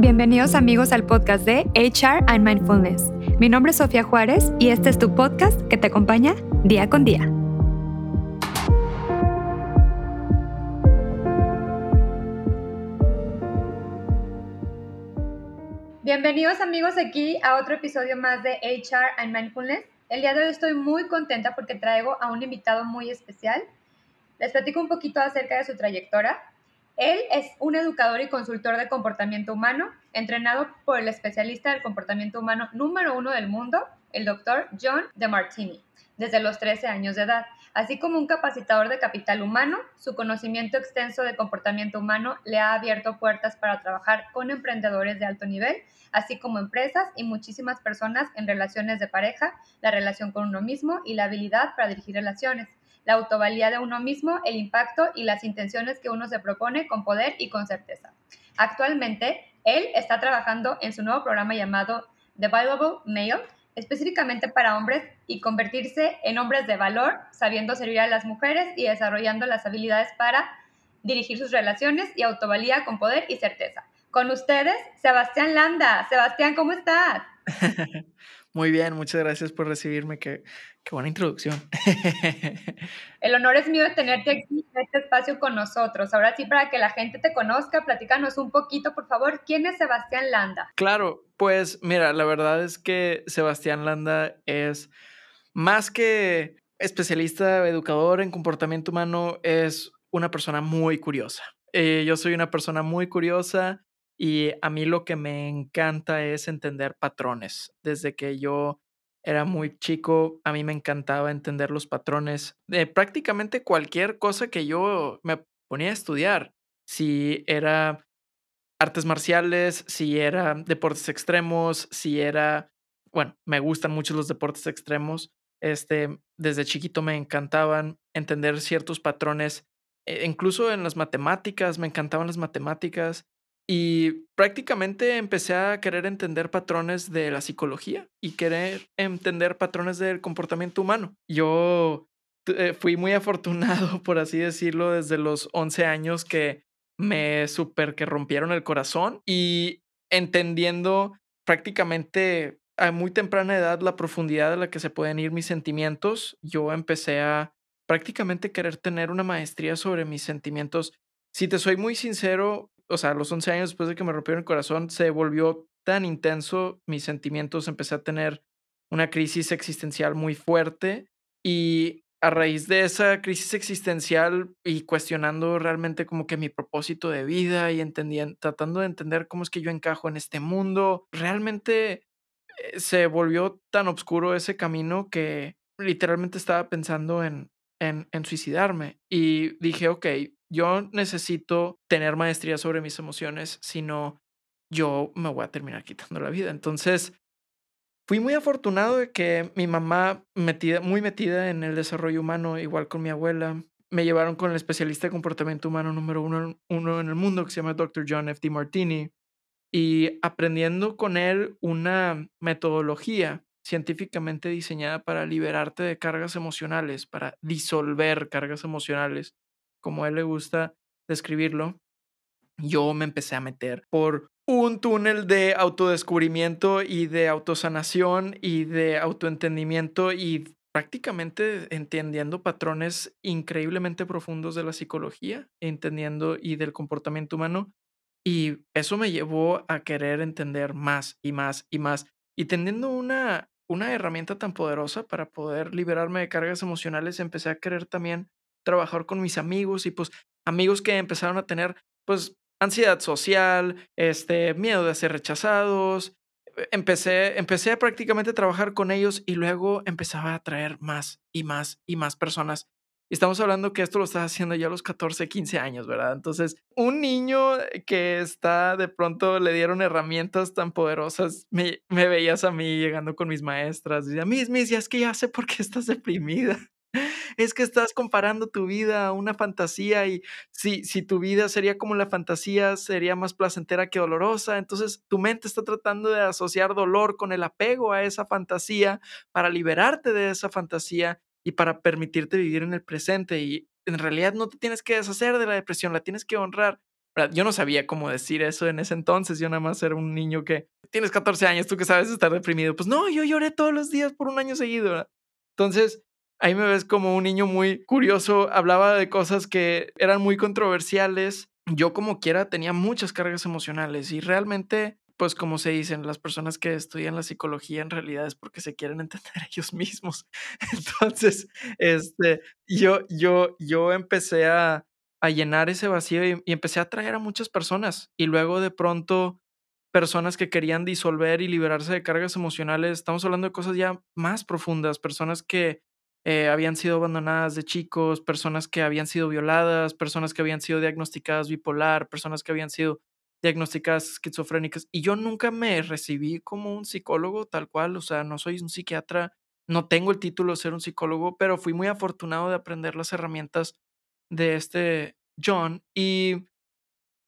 Bienvenidos amigos al podcast de HR and Mindfulness. Mi nombre es Sofía Juárez y este es tu podcast que te acompaña día con día. Bienvenidos amigos aquí a otro episodio más de HR and Mindfulness. El día de hoy estoy muy contenta porque traigo a un invitado muy especial. Les platico un poquito acerca de su trayectoria. Él es un educador y consultor de comportamiento humano, entrenado por el especialista del comportamiento humano número uno del mundo, el doctor John DeMartini, desde los 13 años de edad. Así como un capacitador de capital humano, su conocimiento extenso de comportamiento humano le ha abierto puertas para trabajar con emprendedores de alto nivel, así como empresas y muchísimas personas en relaciones de pareja, la relación con uno mismo y la habilidad para dirigir relaciones la autovalía de uno mismo, el impacto y las intenciones que uno se propone con poder y con certeza. Actualmente, él está trabajando en su nuevo programa llamado The Valuable Male, específicamente para hombres y convertirse en hombres de valor, sabiendo servir a las mujeres y desarrollando las habilidades para dirigir sus relaciones y autovalía con poder y certeza. Con ustedes, Sebastián Landa. Sebastián, ¿cómo estás? Muy bien, muchas gracias por recibirme. Qué, qué buena introducción. El honor es mío de tenerte aquí en este espacio con nosotros. Ahora sí, para que la gente te conozca, platícanos un poquito, por favor, ¿quién es Sebastián Landa? Claro, pues mira, la verdad es que Sebastián Landa es más que especialista educador en comportamiento humano, es una persona muy curiosa. Eh, yo soy una persona muy curiosa y a mí lo que me encanta es entender patrones. Desde que yo era muy chico, a mí me encantaba entender los patrones de prácticamente cualquier cosa que yo me ponía a estudiar. Si era artes marciales, si era deportes extremos, si era, bueno, me gustan mucho los deportes extremos. Este, desde chiquito me encantaban entender ciertos patrones, e incluso en las matemáticas, me encantaban las matemáticas y prácticamente empecé a querer entender patrones de la psicología y querer entender patrones del comportamiento humano. Yo eh, fui muy afortunado, por así decirlo, desde los 11 años que me super que rompieron el corazón y entendiendo prácticamente a muy temprana edad la profundidad a la que se pueden ir mis sentimientos, yo empecé a prácticamente querer tener una maestría sobre mis sentimientos. Si te soy muy sincero, o sea, los 11 años después de que me rompieron el corazón, se volvió tan intenso, mis sentimientos, empecé a tener una crisis existencial muy fuerte y a raíz de esa crisis existencial y cuestionando realmente como que mi propósito de vida y entendiendo, tratando de entender cómo es que yo encajo en este mundo, realmente eh, se volvió tan oscuro ese camino que literalmente estaba pensando en, en, en suicidarme y dije, ok, yo necesito tener maestría sobre mis emociones, si no, yo me voy a terminar quitando la vida. Entonces, fui muy afortunado de que mi mamá, metida, muy metida en el desarrollo humano, igual con mi abuela, me llevaron con el especialista de comportamiento humano número uno, uno en el mundo, que se llama Dr. John F. D. Martini, y aprendiendo con él una metodología científicamente diseñada para liberarte de cargas emocionales, para disolver cargas emocionales como a él le gusta describirlo, yo me empecé a meter por un túnel de autodescubrimiento y de autosanación y de autoentendimiento y prácticamente entendiendo patrones increíblemente profundos de la psicología, entendiendo y del comportamiento humano. Y eso me llevó a querer entender más y más y más. Y teniendo una, una herramienta tan poderosa para poder liberarme de cargas emocionales, empecé a querer también trabajar con mis amigos y pues amigos que empezaron a tener pues ansiedad social, este, miedo de ser rechazados. E, empecé, empecé a prácticamente trabajar con ellos y luego empezaba a atraer más y más y más personas. Y estamos hablando que esto lo estás haciendo ya a los 14, 15 años, ¿verdad? Entonces, un niño que está, de pronto le dieron herramientas tan poderosas, me, veías a mí llegando con mis maestras, y a mis, mis, ya es que ya sé por qué estás deprimida es que estás comparando tu vida a una fantasía y si, si tu vida sería como la fantasía, sería más placentera que dolorosa. Entonces tu mente está tratando de asociar dolor con el apego a esa fantasía para liberarte de esa fantasía y para permitirte vivir en el presente. Y en realidad no te tienes que deshacer de la depresión, la tienes que honrar. Yo no sabía cómo decir eso en ese entonces. Yo nada más era un niño que tienes 14 años, tú que sabes estar deprimido. Pues no, yo lloré todos los días por un año seguido. Entonces, ahí me ves como un niño muy curioso. Hablaba de cosas que eran muy controversiales. Yo como quiera tenía muchas cargas emocionales y realmente pues como se dicen, las personas que estudian la psicología en realidad es porque se quieren entender ellos mismos. Entonces, este, yo, yo, yo empecé a, a llenar ese vacío y, empecé a atraer a muchas personas y luego de pronto personas que querían disolver y liberarse de cargas emocionales. Estamos hablando de cosas ya más profundas, personas que eh, habían sido abandonadas de chicos, personas que habían sido violadas, personas que habían sido diagnosticadas bipolar, personas que habían sido diagnosticadas esquizofrénicas y yo nunca me recibí como un psicólogo tal cual, o sea, no soy un psiquiatra, no tengo el título de ser un psicólogo, pero fui muy afortunado de aprender las herramientas de este John y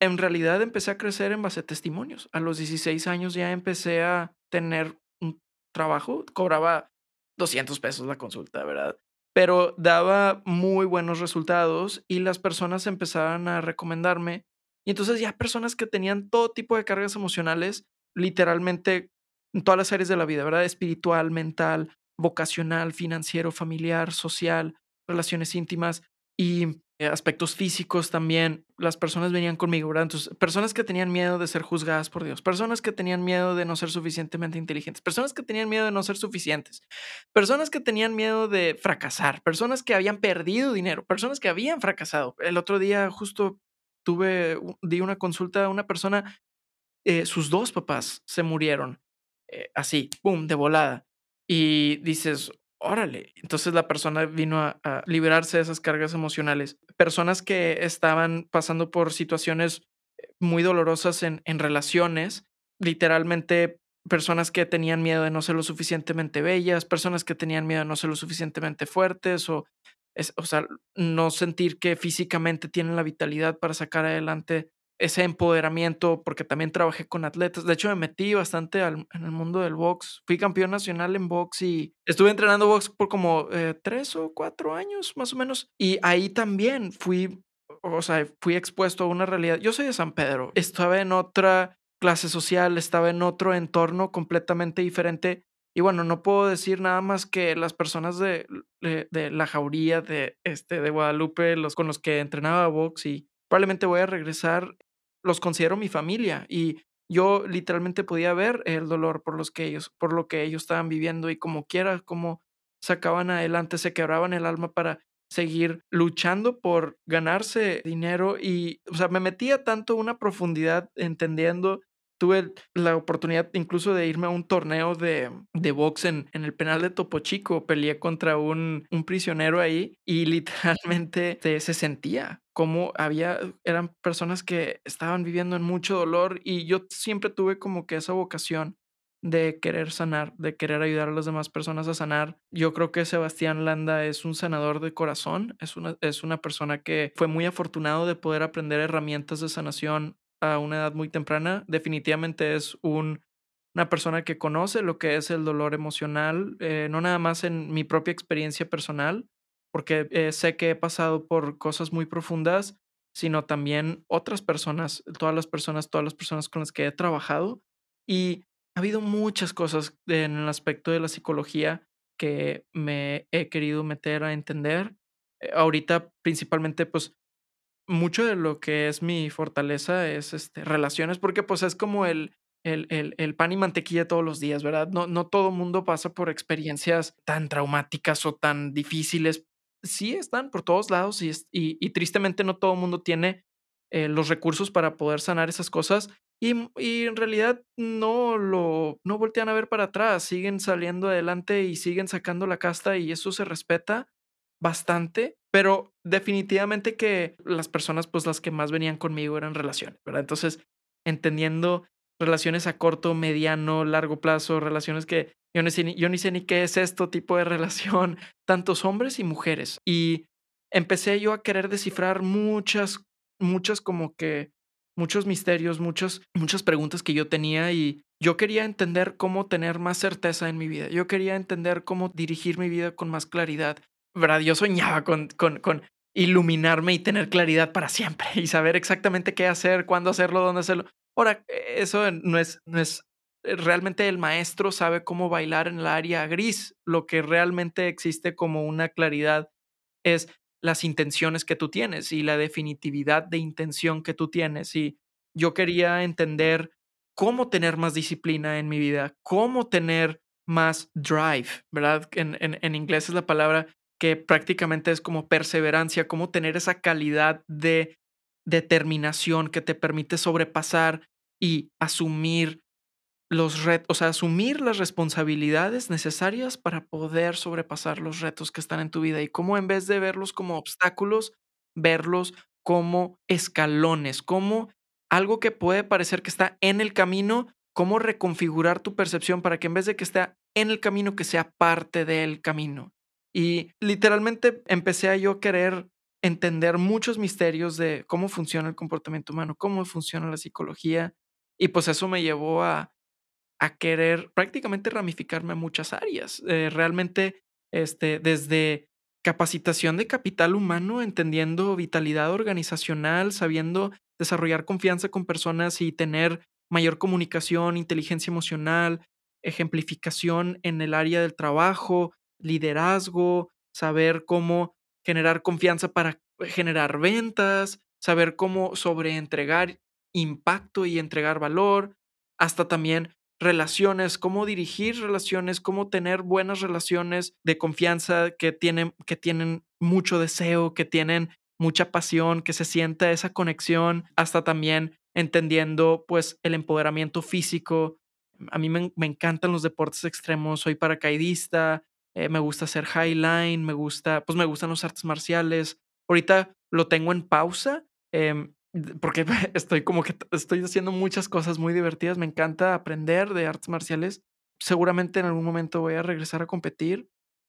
en realidad empecé a crecer en base a testimonios. A los 16 años ya empecé a tener un trabajo, cobraba 200 pesos la consulta, ¿verdad? Pero daba muy buenos resultados y las personas empezaban a recomendarme y entonces ya personas que tenían todo tipo de cargas emocionales, literalmente en todas las áreas de la vida, ¿verdad? Espiritual, mental, vocacional, financiero, familiar, social, relaciones íntimas y aspectos físicos también. Las personas venían conmigo, ¿verdad? Entonces, personas que tenían miedo de ser juzgadas por Dios, personas que tenían miedo de no ser suficientemente inteligentes, personas que tenían miedo de no ser suficientes, personas que tenían miedo de fracasar, personas que habían perdido dinero, personas que habían fracasado. El otro día justo tuve, di una consulta a una persona, eh, sus dos papás se murieron, eh, así, ¡pum!, de volada. Y dices, órale, entonces la persona vino a, liberarse de esas cargas emocionales. Personas que estaban pasando por situaciones eh, muy dolorosas en, en relaciones, literalmente personas que tenían miedo de no ser lo suficientemente bellas, personas que tenían miedo de no ser lo suficientemente fuertes o es, o sea, no sentir que físicamente tienen la vitalidad para sacar adelante ese empoderamiento, porque también trabajé con atletas. De hecho, me metí bastante en el mundo del box. Fui campeón nacional en box y estuve entrenando box por como eh, tres o cuatro años, más o menos. Y ahí también fui, o sea, fui expuesto a una realidad. Yo soy de San Pedro. Estaba en otra clase social, estaba en otro entorno completamente diferente y bueno, no puedo decir nada más que las personas de, de, la jauría de, este, de Guadalupe, los con los que entrenaba box y probablemente voy a regresar, los considero mi familia y yo literalmente podía ver el dolor por los que ellos, por lo que ellos estaban viviendo y como quiera, como sacaban adelante, se quebraban el alma para seguir luchando por ganarse dinero y, o sea, me metía tanto una profundidad entendiendo tuve la oportunidad incluso de irme a un torneo de, de box en, el penal de Topo Chico. Peleé contra un, un prisionero ahí y literalmente se, se sentía como había, eran personas que estaban viviendo en mucho dolor y yo siempre tuve como que esa vocación de querer sanar, de querer ayudar a las demás personas a sanar. Yo creo que Sebastián Landa es un sanador de corazón, es una, es una persona que fue muy afortunado de poder aprender herramientas de sanación a una edad muy temprana. Definitivamente es un, una persona que conoce lo que es el dolor emocional, eh, no nada más en mi propia experiencia personal, porque eh, sé que he pasado por cosas muy profundas, sino también otras personas, todas las personas, todas las personas con las que he trabajado. Y ha habido muchas cosas en el aspecto de la psicología que me he querido meter a entender. Eh, ahorita principalmente pues mucho de lo que es mi fortaleza es este, relaciones, porque pues es como el, el, el, el, pan y mantequilla todos los días, ¿verdad? No, no todo mundo pasa por experiencias tan traumáticas o tan difíciles. Sí están por todos lados y, y, y tristemente no todo mundo tiene eh, los recursos para poder sanar esas cosas y, y, en realidad no lo no voltean a ver para atrás, siguen saliendo adelante y siguen sacando la casta y eso se respeta bastante, pero definitivamente que las personas, pues las que más venían conmigo eran relaciones, ¿verdad? Entonces, entendiendo relaciones a corto, mediano, largo plazo, relaciones que yo, ni, yo ni sé ni qué es esto tipo de relación, tantos hombres y mujeres. Y empecé yo a querer descifrar muchas, muchas como que, muchos misterios, muchas, muchas preguntas que yo tenía y yo quería entender cómo tener más certeza en mi vida. Yo quería entender cómo dirigir mi vida con más claridad. ¿Verdad? Yo soñaba con, con, con, iluminarme y tener claridad para siempre y saber exactamente qué hacer, cuándo hacerlo, dónde hacerlo. Ahora, eso no es, no es eh, realmente el maestro sabe cómo bailar en el área gris. Lo que realmente existe como una claridad es las intenciones que tú tienes y la definitividad de intención que tú tienes. Y yo quería entender cómo tener más disciplina en mi vida, cómo tener más drive, ¿verdad? En, en, inglés es la palabra que prácticamente es como perseverancia, cómo tener esa calidad de determinación que te permite sobrepasar y asumir los retos, o sea, asumir las responsabilidades necesarias para poder sobrepasar los retos que están en tu vida y cómo en vez de verlos como obstáculos, verlos como escalones, como algo que puede parecer que está en el camino, cómo reconfigurar tu percepción para que en vez de que esté en el camino, que sea parte del camino. Y literalmente empecé a yo querer entender muchos misterios de cómo funciona el comportamiento humano, cómo funciona la psicología. Y pues eso me llevó a a querer prácticamente ramificarme a muchas áreas. Eh, realmente, este, desde capacitación de capital humano, entendiendo vitalidad organizacional, sabiendo desarrollar confianza con personas y tener mayor comunicación, inteligencia emocional, ejemplificación en el área del trabajo, liderazgo, saber cómo generar confianza para generar ventas, saber cómo sobreentregar impacto y entregar valor, hasta también relaciones, cómo dirigir relaciones, cómo tener buenas relaciones de confianza que tienen, que tienen mucho deseo, que tienen mucha pasión, que se sienta esa conexión, hasta también entendiendo pues el empoderamiento físico. A mí me, encantan los deportes extremos, soy paracaidista, eh, me gusta hacer highline, me gusta, pues me gustan los artes marciales. Ahorita lo tengo en pausa, em, porque estoy como que estoy haciendo muchas cosas muy divertidas. Me encanta aprender de artes marciales. Seguramente en algún momento voy a regresar a competir.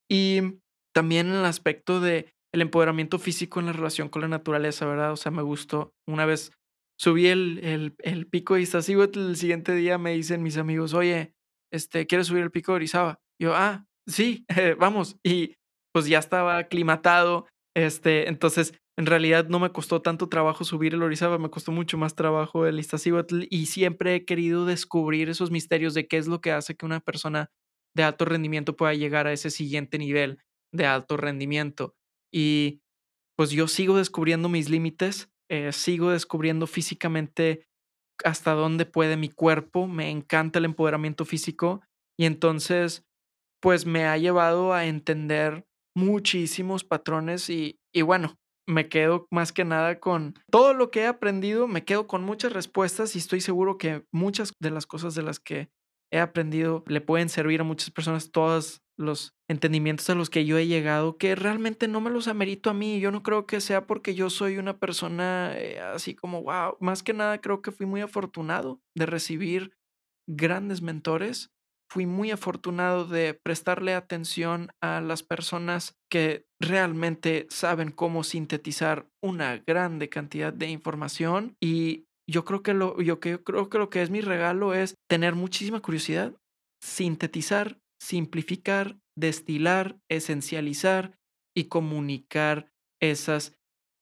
Y también el aspecto de el empoderamiento físico en la relación con la naturaleza, ¿verdad? O sea, me gustó. Una vez subí el, el, el pico de Iztaccíhuatl, el siguiente día me dicen mis amigos, oye, este, ¿quieres subir el pico de Orizaba? Yo, ah, sí, vamos. Y pues ya estaba aclimatado. Este, entonces en realidad no me costó tanto trabajo subir el Orizaba, me costó mucho más trabajo el Iztaccíhuatl y siempre he querido descubrir esos misterios de qué es lo que hace que una persona de alto rendimiento pueda llegar a ese siguiente nivel de alto rendimiento. Y pues yo sigo descubriendo mis límites, eh, sigo descubriendo físicamente hasta dónde puede mi cuerpo, me encanta el empoderamiento físico y entonces pues me ha llevado a entender muchísimos patrones y, y bueno, me quedo más que nada con todo lo que he aprendido, me quedo con muchas respuestas y estoy seguro que muchas de las cosas de las que he aprendido le pueden servir a muchas personas, todos los entendimientos a los que yo he llegado, que realmente no me los amerito a mí. Yo no creo que sea porque yo soy una persona eh, así como, wow, más que nada creo que fui muy afortunado de recibir grandes mentores fui muy afortunado de prestarle atención a las personas que realmente saben cómo sintetizar una grande cantidad de información y yo creo que lo, yo creo que lo que es mi regalo es tener muchísima curiosidad, sintetizar, simplificar, destilar, esencializar y comunicar esas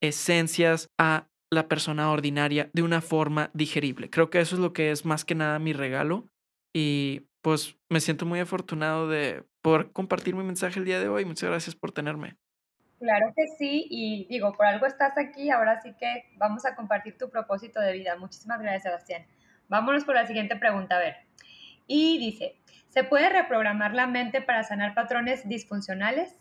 esencias a la persona ordinaria de una forma digerible. Creo que eso es lo que es más que nada mi regalo y pues me siento muy afortunado de poder compartir mi mensaje el día de hoy. Muchas gracias por tenerme. Claro que sí, y digo, por algo estás aquí, ahora sí que vamos a compartir tu propósito de vida. Muchísimas gracias, Sebastián. Vámonos por la siguiente pregunta, a ver. Y dice, ¿se puede reprogramar la mente para sanar patrones disfuncionales?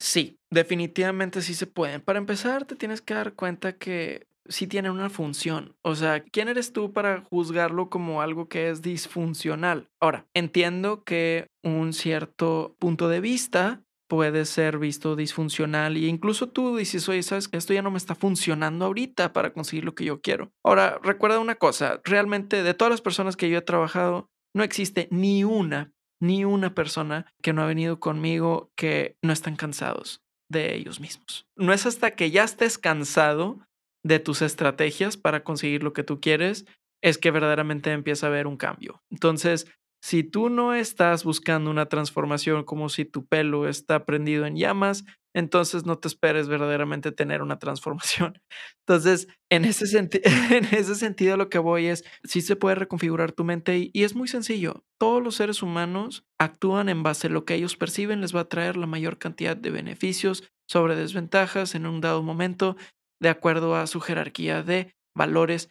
Sí, definitivamente sí se pueden. Para empezar, te tienes que dar cuenta que sí tienen una función. O sea, ¿quién eres tú para juzgarlo como algo que es disfuncional? Ahora, entiendo que un cierto punto de vista puede ser visto disfuncional e incluso tú dices, oye, sabes que esto ya no me está funcionando ahorita para conseguir lo que yo quiero. Ahora, recuerda una cosa, realmente de todas las personas que yo he trabajado, no existe ni una, ni una persona que no ha venido conmigo que no están cansados de ellos mismos. No es hasta que ya estés cansado de tus estrategias para conseguir lo que tú quieres, es que verdaderamente empieza a haber un cambio. Entonces, si tú no estás buscando una transformación como si tu pelo está prendido en llamas, entonces no te esperes verdaderamente tener una transformación. Entonces, en ese, en ese sentido lo que voy es, sí se puede reconfigurar tu mente y, y, es muy sencillo. Todos los seres humanos actúan en base a lo que ellos perciben, les va a traer la mayor cantidad de beneficios sobre desventajas en un dado momento, de acuerdo a su jerarquía de valores.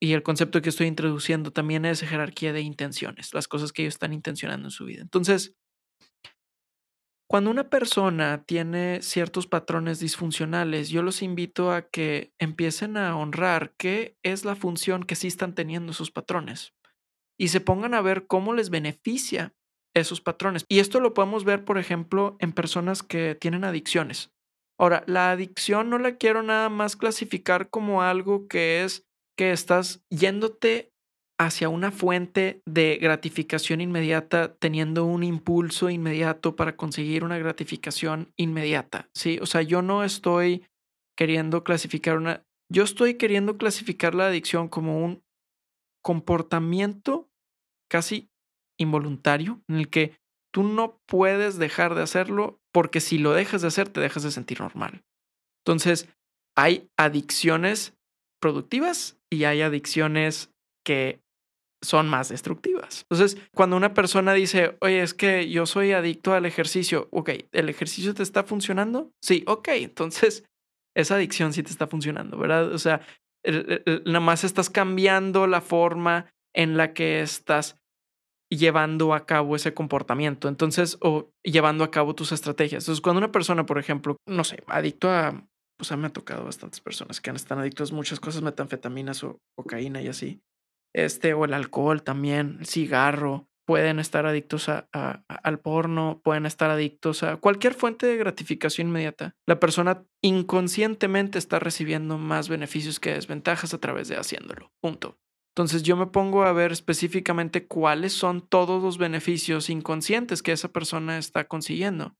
Y el concepto que estoy introduciendo también es jerarquía de intenciones, las cosas que ellos están intencionando en su vida. Entonces, cuando una persona tiene ciertos patrones disfuncionales, yo los invito a que empiecen a honrar qué es la función que sí están teniendo esos patrones y se pongan a ver cómo les beneficia esos patrones. Y esto lo podemos ver, por ejemplo, en personas que tienen adicciones. Ahora, la adicción no la quiero nada más clasificar como algo que es que estás yéndote hacia una fuente de gratificación inmediata teniendo un impulso inmediato para conseguir una gratificación inmediata, ¿sí? O sea, yo no estoy queriendo clasificar una, yo estoy queriendo clasificar la adicción como un comportamiento casi involuntario en el que tú no puedes dejar de hacerlo porque si lo dejas de hacer te dejas de sentir normal. Entonces, hay adicciones productivas y hay adicciones que son más destructivas. Entonces, cuando una persona dice, oye, es que yo soy adicto al ejercicio, ok, ¿el ejercicio te está funcionando? Sí, ok, entonces esa adicción sí te está funcionando, ¿verdad? O sea, nada más estás cambiando la forma en la que estás llevando a cabo ese comportamiento, entonces, o llevando a cabo tus estrategias. Entonces, cuando una persona, por ejemplo, no sé, adicto a, pues a mí me ha tocado bastantes personas que están adictos a muchas cosas, metanfetaminas o cocaína y así este, o el alcohol también, el cigarro, pueden estar adictos a, al porno, pueden estar adictos a cualquier fuente de gratificación inmediata. La persona inconscientemente está recibiendo más beneficios que desventajas a través de haciéndolo. Punto. Entonces yo me pongo a ver específicamente cuáles son todos los beneficios inconscientes que esa persona está consiguiendo.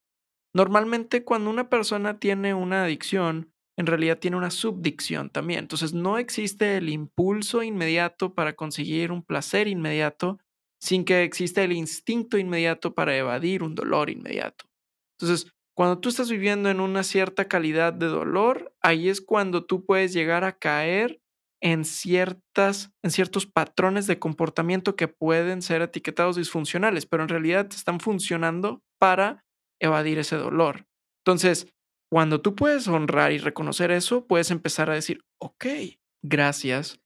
Normalmente cuando una persona tiene una adicción, en realidad tiene una subdicción también. Entonces no existe el impulso inmediato para conseguir un placer inmediato sin que exista el instinto inmediato para evadir un dolor inmediato. Entonces, cuando tú estás viviendo en una cierta calidad de dolor, ahí es cuando tú puedes llegar a caer en ciertas en ciertos patrones de comportamiento que pueden ser etiquetados disfuncionales, pero en realidad están funcionando para evadir ese dolor. Entonces, cuando tú puedes honrar y reconocer eso, puedes empezar a decir, ok, gracias,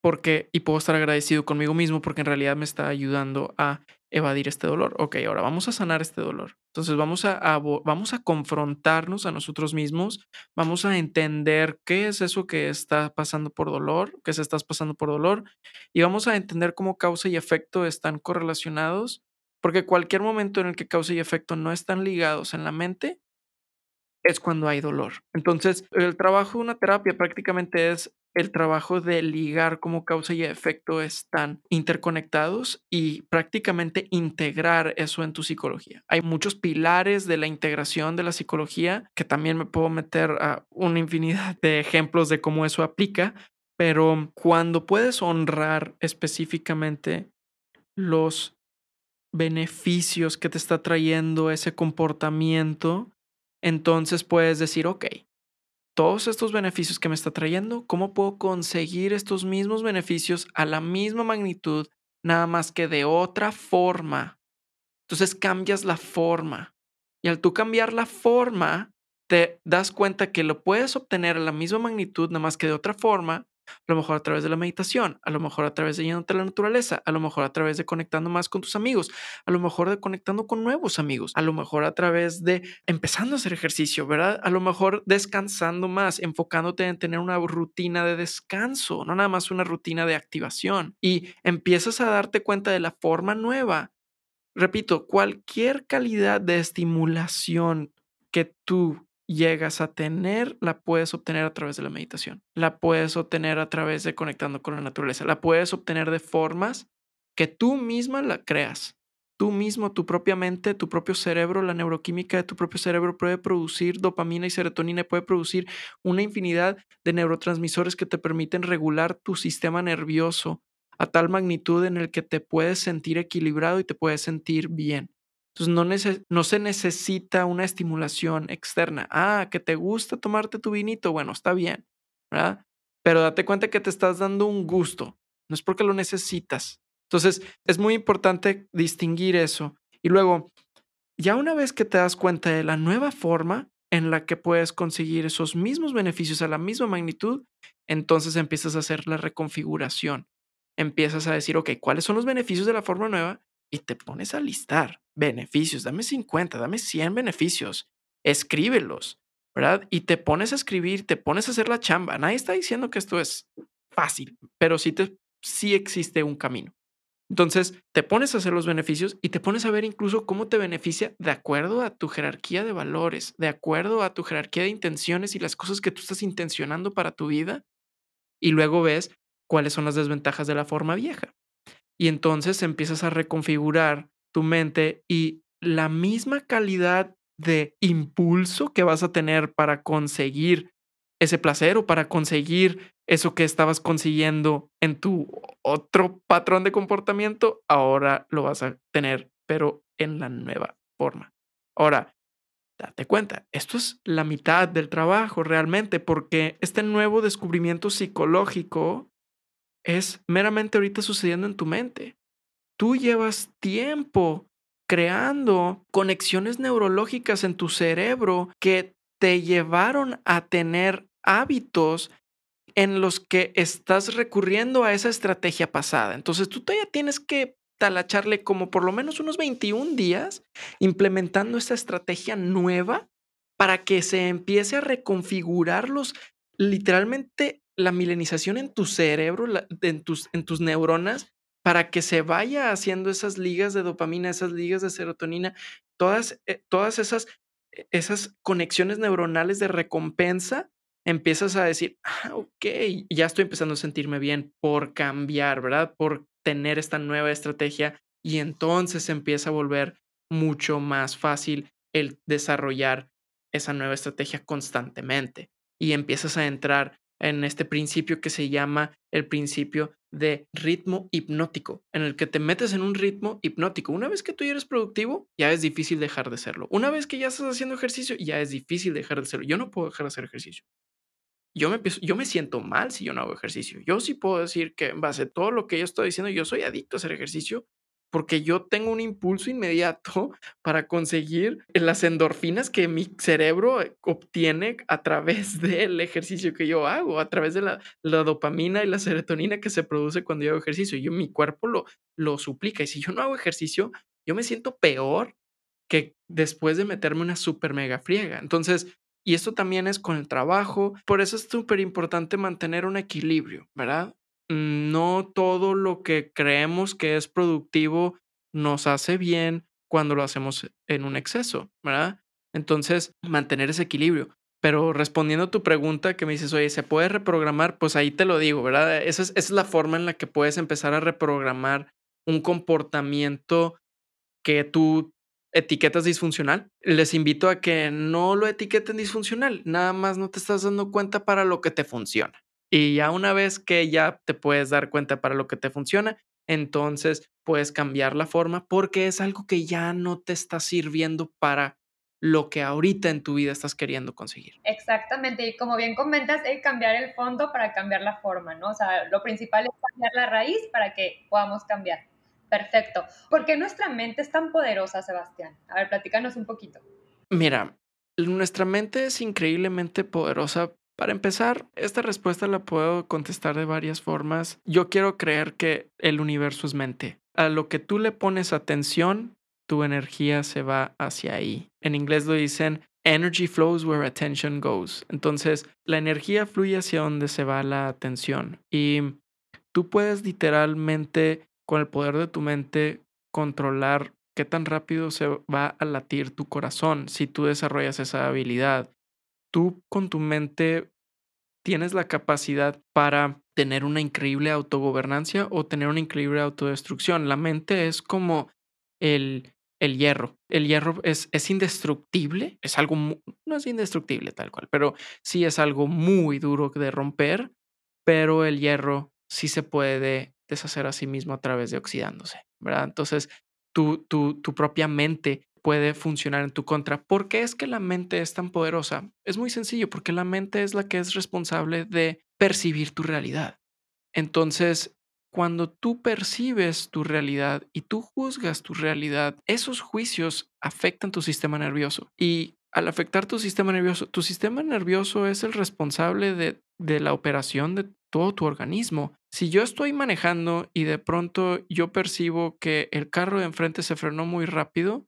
porque, y puedo estar agradecido conmigo mismo porque en realidad me está ayudando a evadir este dolor. Ok, ahora vamos a sanar este dolor. Entonces vamos a, vamos a confrontarnos a nosotros mismos, vamos a entender qué es eso que está pasando por dolor, que se estás pasando por dolor, y vamos a entender cómo causa y efecto están correlacionados, porque cualquier momento en el que causa y efecto no están ligados en la mente, es cuando hay dolor. Entonces, el trabajo de una terapia prácticamente es el trabajo de ligar cómo causa y efecto están interconectados y prácticamente integrar eso en tu psicología. Hay muchos pilares de la integración de la psicología que también me puedo meter a una infinidad de ejemplos de cómo eso aplica, pero cuando puedes honrar específicamente los beneficios que te está trayendo ese comportamiento, entonces puedes decir, ok, todos estos beneficios que me está trayendo, ¿cómo puedo conseguir estos mismos beneficios a la misma magnitud, nada más que de otra forma? Entonces cambias la forma. Y al tú cambiar la forma, te das cuenta que lo puedes obtener a la misma magnitud, nada más que de otra forma, a lo mejor a través de la meditación, a lo mejor a través de a la naturaleza, a lo mejor a través de conectando más con tus amigos, a lo mejor de conectando con nuevos amigos, a lo mejor a través de empezando a hacer ejercicio, ¿verdad? A lo mejor descansando más, enfocándote en tener una rutina de descanso, no nada más una rutina de activación. Y empiezas a darte cuenta de la forma nueva. Repito, cualquier calidad de estimulación que tú llegas a tener, la puedes obtener a través de la meditación. La puedes obtener a través de conectando con la naturaleza. La puedes obtener de formas que tú misma la creas. Tú mismo, tu propia mente, tu propio cerebro, la neuroquímica de tu propio cerebro puede producir dopamina y serotonina, puede producir una infinidad de neurotransmisores que te permiten regular tu sistema nervioso a tal magnitud en el que te puedes sentir equilibrado y te puedes sentir bien. Entonces no, no se necesita una estimulación externa. Ah, que te gusta tomarte tu vinito, bueno, está bien, ¿verdad? Pero date cuenta que te estás dando un gusto, no es porque lo necesitas. Entonces es muy importante distinguir eso. Y luego, ya una vez que te das cuenta de la nueva forma en la que puedes conseguir esos mismos beneficios a la misma magnitud, entonces empiezas a hacer la reconfiguración. Empiezas a decir, ok, ¿cuáles son los beneficios de la forma nueva? Y te pones a listar beneficios. Dame 50, dame 100 beneficios. Escríbelos, ¿verdad? Y te pones a escribir, te pones a hacer la chamba. Nadie está diciendo que esto es fácil, pero sí, te, sí existe un camino. Entonces, te pones a hacer los beneficios y te pones a ver incluso cómo te beneficia de acuerdo a tu jerarquía de valores, de acuerdo a tu jerarquía de intenciones y las cosas que tú estás intencionando para tu vida. Y luego ves cuáles son las desventajas de la forma vieja. Y entonces empiezas a reconfigurar tu mente y la misma calidad de impulso que vas a tener para conseguir ese placer o para conseguir eso que estabas consiguiendo en tu otro patrón de comportamiento, ahora lo vas a tener, pero en la nueva forma. Ahora, date cuenta, esto es la mitad del trabajo realmente, porque este nuevo descubrimiento psicológico es meramente ahorita sucediendo en tu mente. Tú llevas tiempo creando conexiones neurológicas en tu cerebro que te llevaron a tener hábitos en los que estás recurriendo a esa estrategia pasada. Entonces tú todavía tienes que talacharle como por lo menos unos 21 días implementando esta estrategia nueva para que se empiece a reconfigurar los, literalmente la milenización en tu cerebro, en, tus, en tus neuronas, para que se vaya haciendo esas ligas de dopamina, esas ligas de serotonina, todas, eh, todas esas, e, esas conexiones neuronales de recompensa empiezas a decir, ah, ok, ya estoy empezando a sentirme bien por cambiar, ¿verdad? Por tener esta nueva estrategia y entonces empieza a volver mucho más fácil el desarrollar esa nueva estrategia constantemente y empiezas a entrar en este principio que se llama el principio de ritmo hipnótico, en el que te metes en un ritmo hipnótico. Una vez que tú eres productivo, ya es difícil dejar de serlo. Una vez que ya estás haciendo ejercicio, ya es difícil dejar de serlo. Yo no puedo dejar de hacer ejercicio yo me, yo me siento mal si yo no hago ejercicio. Yo sí puedo decir que en base a todo lo que yo estoy diciendo, yo soy adicto a hacer ejercicio porque yo tengo un impulso inmediato para conseguir las endorfinas que mi cerebro eh, obtiene a través del ejercicio que yo hago, a través de la, la dopamina y la serotonina que se produce cuando yo hago ejercicio. Yo, mi cuerpo lo, lo suplica y si yo no hago ejercicio, yo me siento peor que después de meterme una super mega friega. Entonces, y esto también es con el trabajo. Por eso es súper importante mantener un equilibrio, ¿verdad? Mm, no todo lo que creemos que es productivo nos hace bien cuando lo hacemos en un exceso, ¿verdad? Entonces, mantener ese equilibrio. Pero respondiendo a tu pregunta que me dices, oye, ¿se puede reprogramar? Pues ahí te lo digo, ¿verdad? Esa es, esa es la forma en la que puedes empezar a reprogramar un comportamiento que tú etiquetas disfuncional. Les invito a que no lo etiqueten disfuncional, nada más no te estás dando cuenta para lo que te funciona. Y ya una vez que ya te puedes dar cuenta para lo que te funciona, entonces puedes cambiar la forma porque es algo que ya no te está sirviendo para lo que ahorita en tu vida estás queriendo conseguir. Exactamente, y como bien comentas, que cambiar el fondo para cambiar la forma, ¿no? O sea, lo principal es cambiar la raíz para que podamos cambiar. Perfecto. ¿Por qué nuestra mente es tan poderosa, Sebastián? A ver, platícanos un poquito. Mira, nuestra mente es increíblemente poderosa. Para empezar, esta respuesta la puedo contestar de varias formas. Yo quiero creer que el universo es mente. A lo que tú le pones atención, tu energía se va hacia ahí. En inglés lo dicen energy flows where attention goes. Entonces, la energía fluye hacia donde se va la atención. Y tú puedes literalmente con el poder de tu mente controlar qué tan rápido se va a latir tu corazón si tú desarrollas esa habilidad. Tú con tu mente tienes la capacidad para tener una increíble autogobernancia o tener una increíble autodestrucción. La mente es como el, el hierro. El hierro es, es indestructible, es algo, no es indestructible tal cual, pero sí es algo muy duro de romper, pero el hierro sí se puede deshacer a sí mismo a través de oxidándose, ¿verdad? Entonces, tu, tu, tu propia mente puede funcionar en tu contra. ¿Por qué es que la mente es tan poderosa? Es muy sencillo, porque la mente es la que es responsable de percibir tu realidad. Entonces, cuando tú percibes tu realidad y tú juzgas tu realidad, esos juicios afectan tu sistema nervioso. Y al afectar tu sistema nervioso, tu sistema nervioso es el responsable de, la operación de todo tu organismo. Si yo estoy manejando y de pronto yo percibo que el carro de enfrente se frenó muy rápido,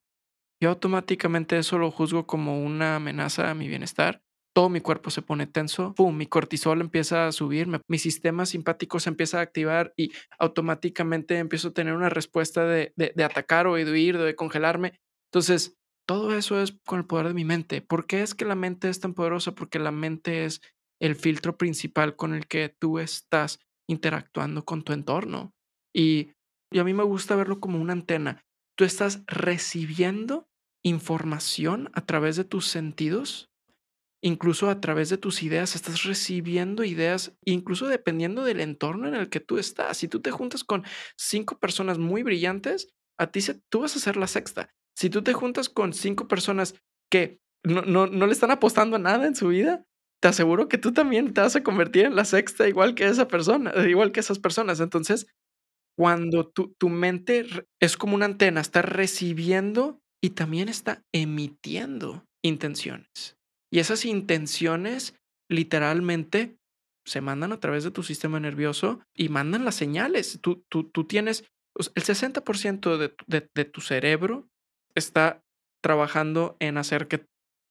yo automáticamente eso lo juzgo como una amenaza a mi bienestar. Todo mi cuerpo se pone tenso, ¡pum! mi cortisol empieza a subir, mi sistema simpático se empieza a activar y automáticamente empiezo a tener una respuesta de, de, atacar o de huir, de congelarme. Entonces, todo eso es con el poder de mi mente. ¿Por qué es que la mente es tan poderosa? Porque la mente es el filtro principal con el que tú estás interactuando con tu entorno. Y, y a mí me gusta verlo como una antena. Tú estás recibiendo información a través de tus sentidos, incluso a través de tus ideas, estás recibiendo ideas, incluso dependiendo del entorno en el que tú estás. Si tú te juntas con cinco personas muy brillantes, a ti se, tú vas a ser la sexta. Si tú te juntas con cinco personas que no, no, no le están apostando a nada en su vida, te aseguro que tú también te vas a convertir en la sexta igual que esa persona, igual que esas personas. Entonces, cuando tu, tu mente es como una antena, está recibiendo y también está emitiendo intenciones. Y esas intenciones literalmente se mandan a través de tu sistema nervioso y mandan las señales. Tú, tú, tú tienes el 60% de, de, de tu cerebro está trabajando en hacer que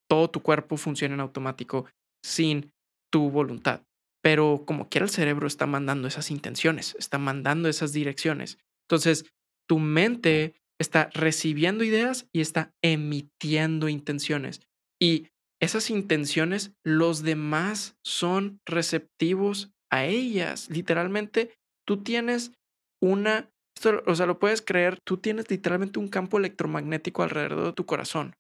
todo tu cuerpo funcione en automático sin tu voluntad. Pero como quiera el cerebro está mandando esas intenciones, está mandando esas direcciones. Entonces, tu mente está recibiendo ideas y está emitiendo intenciones. Y esas intenciones, los demás son receptivos a ellas. Literalmente, tú tienes una o sea, lo puedes creer, tú tienes literalmente un campo electromagnético alrededor de tu corazón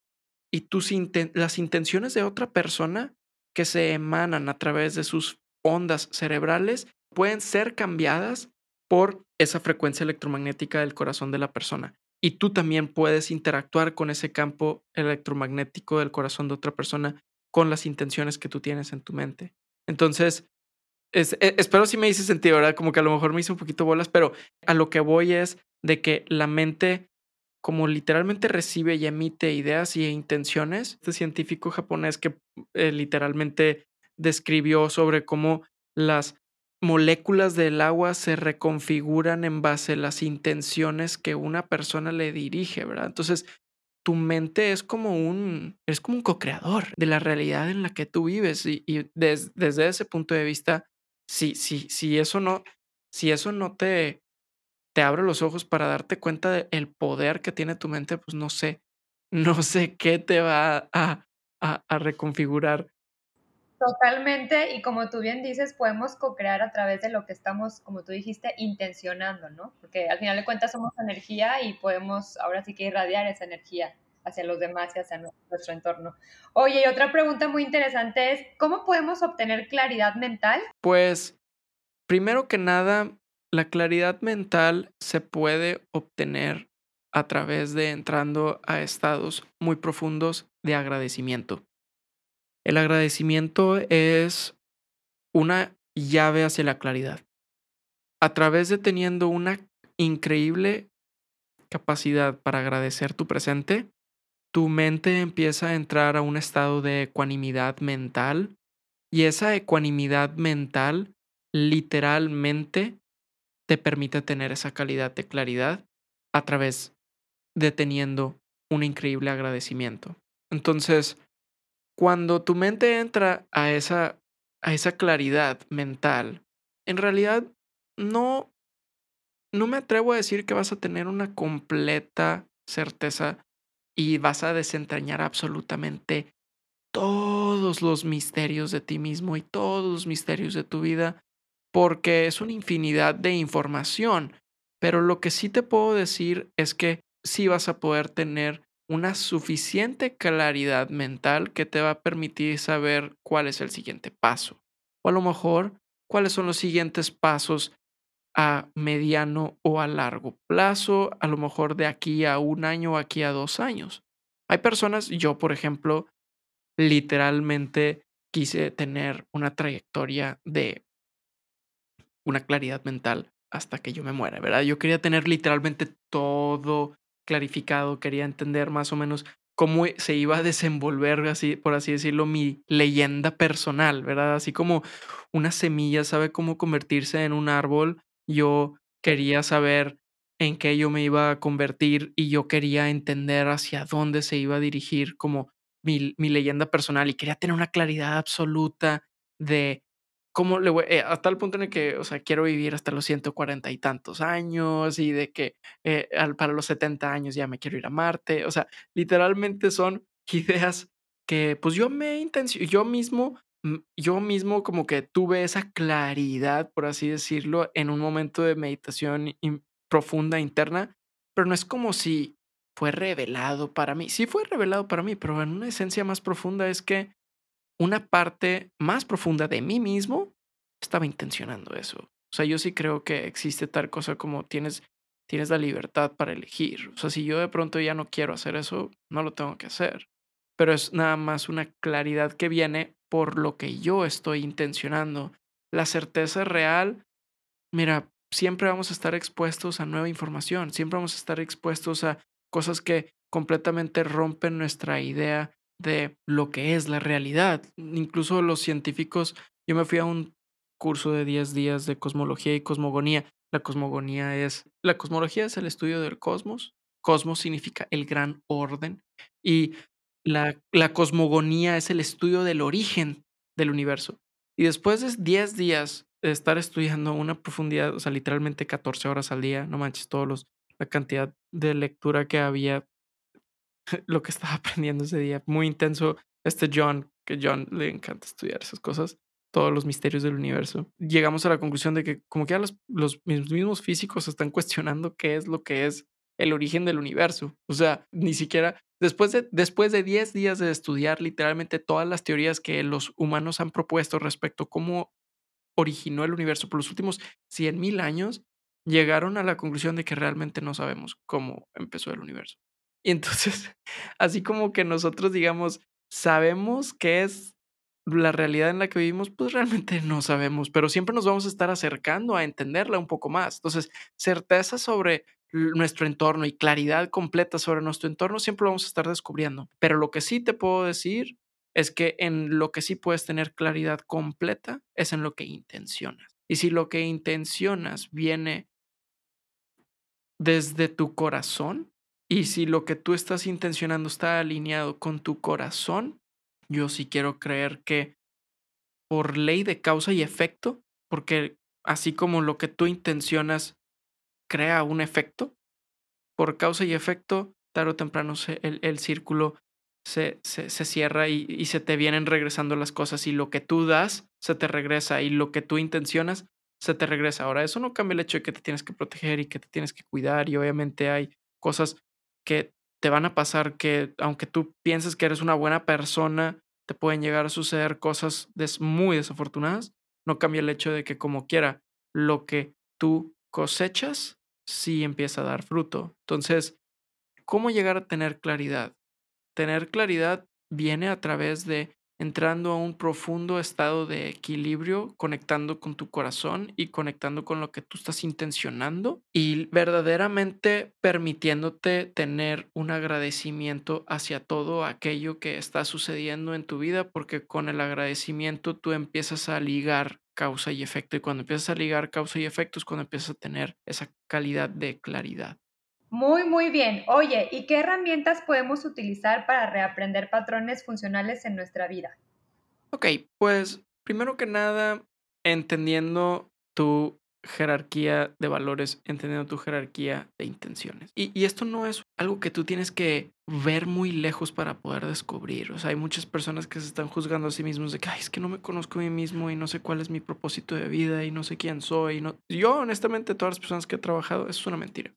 y tus las intenciones de otra persona que se emanan a través de sus ondas cerebrales pueden ser cambiadas por esa frecuencia electromagnética del corazón de la persona. Y tú también puedes interactuar con ese campo electromagnético del corazón de otra persona con las intenciones que tú tienes en tu mente. Entonces, es, e, espero si me hice sentido, ¿verdad? Como que a lo mejor me hice un poquito bolas, pero a lo que voy es de que la mente, como literalmente recibe y emite ideas y intenciones, este científico japonés que eh, literalmente describió sobre cómo las moléculas del agua se reconfiguran en base a las intenciones que una persona le dirige, ¿verdad? Entonces, tu mente es como un, es como un co-creador de la realidad en la que tú vives y, desde ese punto de vista, si eso no, si eso no te, te abre los ojos para darte cuenta del poder que tiene tu mente, pues no sé, no sé qué te va a, a, a reconfigurar. Totalmente, y como tú bien dices, podemos co-crear a través de lo que estamos, como tú dijiste, intencionando, ¿no? Porque al final de cuentas somos energía y podemos ahora sí que irradiar esa energía hacia los demás y hacia nuestro entorno. Oye, y otra pregunta muy interesante es, ¿cómo podemos obtener claridad mental? Pues, primero que nada, la claridad mental se puede obtener a través de entrando a estados muy profundos de agradecimiento. El agradecimiento es una llave hacia la claridad. A través de teniendo una increíble capacidad para agradecer tu presente, tu mente empieza a entrar a un estado de ecuanimidad mental y esa ecuanimidad mental literalmente te permite tener esa calidad de claridad a través de teniendo un increíble agradecimiento. Entonces, cuando tu mente entra a esa, a esa claridad mental, en realidad no, no me atrevo a decir que vas a tener una completa certeza y vas a desentrañar absolutamente todos los misterios de ti mismo y todos los misterios de tu vida, porque es una infinidad de información. Pero lo que sí te puedo decir es que sí vas a poder tener una suficiente claridad mental que te va a permitir saber cuál es el siguiente paso. O a lo mejor, cuáles son los siguientes pasos a mediano o a largo plazo, a lo mejor de aquí a un año o aquí a dos años. Hay personas, yo por ejemplo, literalmente quise tener una trayectoria de una claridad mental hasta que yo me muera, ¿verdad? Yo quería tener literalmente todo clarificado, quería entender más o menos cómo se iba a desenvolver, así, por así decirlo, mi leyenda personal, ¿verdad? Así como una semilla sabe cómo convertirse en un árbol, yo quería saber en qué yo me iba a convertir y yo quería entender hacia dónde se iba a dirigir como mi, mi leyenda personal y quería tener una claridad absoluta de cómo le voy, eh, hasta el punto en el que, o sea, quiero vivir hasta los 140 y tantos años y de que eh, al, para los 70 años ya me quiero ir a Marte, o sea, literalmente son ideas que pues yo me intencio, yo mismo, mm, yo mismo como que tuve esa claridad, por así decirlo, en un momento de meditación profunda interna, pero no es como si fue revelado para mí. Sí fue revelado para mí, pero en una esencia más profunda es que una parte más profunda de mí mismo estaba intencionando eso. O sea, yo sí creo que existe tal cosa como tienes, tienes la libertad para elegir. O sea, si yo de pronto ya no quiero hacer eso, no lo tengo que hacer. Pero es nada más una claridad que viene por lo que yo estoy intencionando. La certeza real, mira, siempre vamos a estar expuestos a nueva información, siempre vamos a estar expuestos a cosas que completamente rompen nuestra idea de lo que es la realidad. Incluso los científicos, yo me fui a un curso de 10 días de cosmología y cosmogonía. La cosmogonía es, la cosmología es el estudio del cosmos. Cosmos significa el gran orden y la, la cosmogonía es el estudio del origen del universo. Y después de 10 días de estar estudiando una profundidad, o sea, literalmente 14 horas al día, no manches, todos los, la cantidad de lectura que había, lo que estaba aprendiendo ese día, muy intenso. Este John, que John le encanta estudiar esas cosas, todos los misterios del universo. Llegamos a la conclusión de que como que ya los, los mismos físicos están cuestionando qué es lo que es el origen del universo. O sea, ni siquiera después de, después de 10 días de estudiar literalmente todas las teorías que los humanos han propuesto respecto a cómo originó el universo por los últimos 100.000 años, llegaron a la conclusión de que realmente no sabemos cómo empezó el universo. Y entonces, así como que nosotros digamos, sabemos qué es la realidad en la que vivimos, pues realmente no sabemos, pero siempre nos vamos a estar acercando a entenderla un poco más. Entonces, certeza sobre nuestro entorno y claridad completa sobre nuestro entorno siempre lo vamos a estar descubriendo. Pero lo que sí te puedo decir es que en lo que sí puedes tener claridad completa es en lo que intencionas. Y si lo que intencionas viene desde tu corazón y si lo que tú estás intencionando está alineado con tu corazón, yo sí quiero creer que por ley de causa y efecto, porque así como lo que tú intencionas crea un efecto, por causa y efecto, tarde o temprano el, el, círculo se, se, se cierra y, y, se te vienen regresando las cosas y lo que tú das se te regresa y lo que tú intencionas se te regresa. Ahora, eso no cambia el hecho de que te tienes que proteger y que te tienes que cuidar y obviamente hay cosas que te van a pasar que aunque tú pienses que eres una buena persona, te pueden llegar a suceder cosas muy desafortunadas. No cambia el hecho de que como quiera, lo que tú cosechas sí empieza a dar fruto. Entonces, ¿cómo llegar a tener claridad? Tener claridad viene a través de entrando a un profundo estado de equilibrio, conectando con tu corazón y conectando con lo que tú estás intencionando y verdaderamente permitiéndote tener un agradecimiento hacia todo aquello que está sucediendo en tu vida, porque con el agradecimiento tú empiezas a ligar causa y efecto y cuando empiezas a ligar causa y efecto es cuando empiezas a tener esa calidad de claridad. Muy, muy bien. Oye, ¿y qué herramientas podemos utilizar para reaprender patrones funcionales en nuestra vida? Ok, pues primero que nada, entendiendo tu jerarquía de valores, entendiendo tu jerarquía de intenciones. Y, esto no es algo que tú tienes que ver muy lejos para poder descubrir. O sea, hay muchas personas que se están juzgando a sí mismos de que, Ay, es que no me conozco a mí mismo y no sé cuál es mi propósito de vida y no sé quién soy. Y no... Yo, honestamente, todas las personas que he trabajado, eso es una mentira.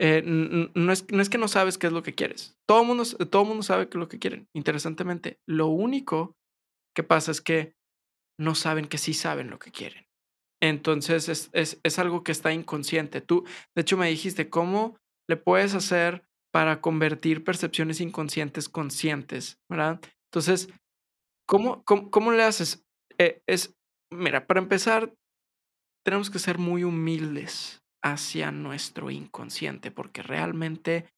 Eh, no, es, no es que no sabes qué es lo que quieres. Todo el mundo, todo mundo sabe qué es lo que quieren. Interesantemente, lo único que pasa es que no saben que sí saben lo que quieren. Entonces es, es, es algo que está inconsciente. Tú, de hecho, me dijiste, ¿cómo le puedes hacer para convertir percepciones inconscientes conscientes, ¿verdad? Entonces, ¿cómo, cómo, le haces? Eh, es, mira, para empezar, tenemos que ser muy humildes hacia nuestro inconsciente, porque realmente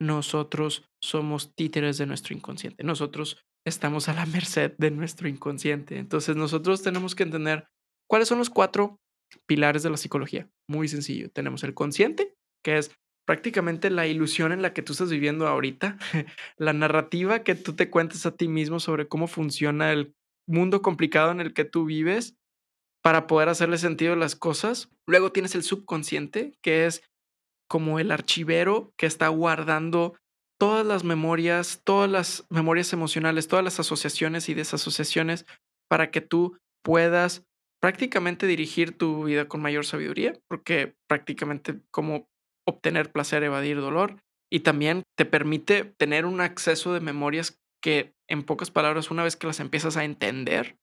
nosotros somos títeres de nuestro inconsciente. Nosotros estamos a la merced de nuestro inconsciente. Entonces nosotros tenemos que entender cuáles son los cuatro pilares de la psicología. Muy sencillo. Tenemos el consciente, que es prácticamente la ilusión en la que tú estás viviendo ahorita, la narrativa que tú te cuentas a ti mismo sobre cómo funciona el mundo complicado en el que tú vives para poder hacerle sentido a las cosas. Luego tienes el subconsciente, que es como el archivero que está guardando todas las memorias, todas las memorias emocionales, todas las asociaciones y desasociaciones para que tú puedas prácticamente dirigir tu vida con mayor sabiduría, porque prácticamente como obtener placer, evadir dolor, y también te permite tener un acceso de memorias que, en pocas palabras, una vez que las empiezas a entender,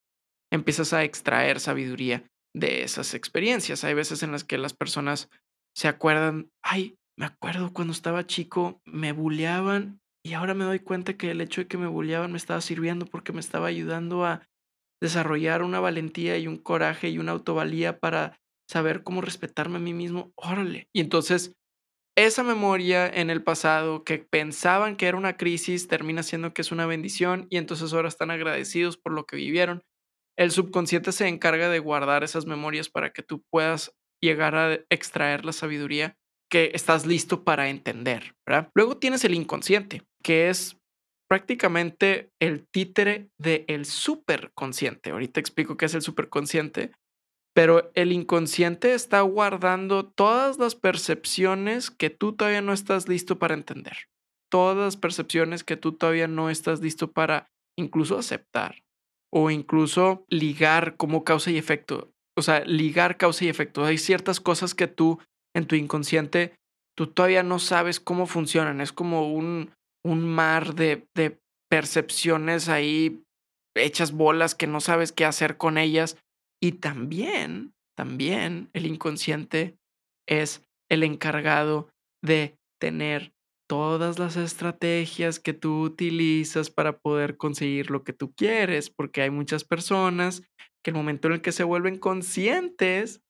empiezas a extraer sabiduría de esas experiencias. Hay veces en las que las personas se acuerdan, ay, me acuerdo cuando estaba chico, me bulleaban y ahora me doy cuenta que el hecho de que me bulleaban me estaba sirviendo porque me estaba ayudando a desarrollar una valentía y un coraje y una autovalía para saber cómo respetarme a mí mismo. Órale. Y entonces, esa memoria en el pasado que pensaban que era una crisis termina siendo que es una bendición y entonces ahora están agradecidos por lo que vivieron. El subconsciente se encarga de guardar esas memorias para que tú puedas llegar a extraer la sabiduría que estás listo para entender, ¿verdad? Luego tienes el inconsciente, que es prácticamente el títere del superconsciente. Ahorita explico qué es el superconsciente, pero el inconsciente está guardando todas las percepciones que tú todavía no estás listo para entender. Todas las percepciones que tú todavía no estás listo para incluso aceptar o incluso ligar como causa y efecto o sea, ligar causa y efecto. Hay ciertas cosas que tú en tu inconsciente, tú todavía no sabes cómo funcionan. Es como un, un mar de, de percepciones ahí hechas bolas que no sabes qué hacer con ellas. Y también, también el inconsciente es el encargado de tener todas las estrategias que tú utilizas para poder conseguir lo que tú quieres, porque hay muchas personas que el momento en el que se vuelven conscientes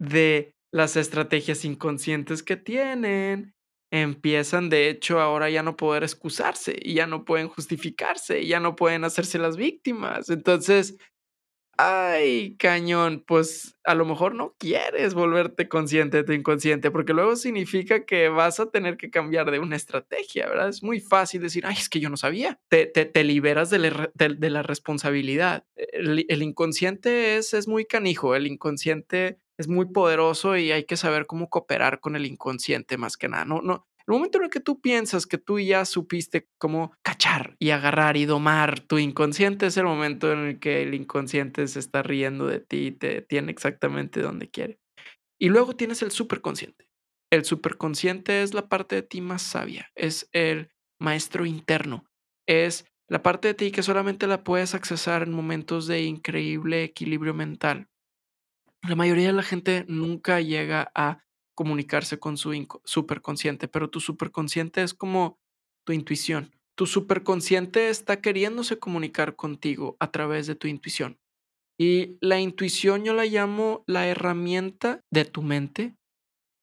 de las estrategias inconscientes que tienen, empiezan de hecho ahora ya no poder excusarse y ya no pueden justificarse y ya no pueden hacerse las víctimas. Entonces, ay, cañón, pues a lo mejor no quieres volverte consciente de tu inconsciente, porque luego significa que vas a tener que cambiar de una estrategia, ¿verdad? Es muy fácil decir, ay, es que yo no sabía. Te, te, liberas de la, de, la responsabilidad. El, el, inconsciente es, es muy canijo, el inconsciente es muy poderoso y hay que saber cómo cooperar con el inconsciente más que nada. No, no, el momento en el que tú piensas que tú ya supiste cómo cachar y agarrar y domar tu inconsciente es el momento en el que el inconsciente se está riendo de ti y te tiene exactamente donde quiere. Y luego tienes el superconsciente. El superconsciente es la parte de ti más sabia, es el maestro interno, es la parte de ti que solamente la puedes accesar en momentos de increíble equilibrio mental. La mayoría de la gente nunca llega a comunicarse con su superconsciente, pero tu superconsciente es como tu intuición. Tu superconsciente está queriéndose comunicar contigo a través de tu intuición. Y la intuición yo la llamo la herramienta de tu mente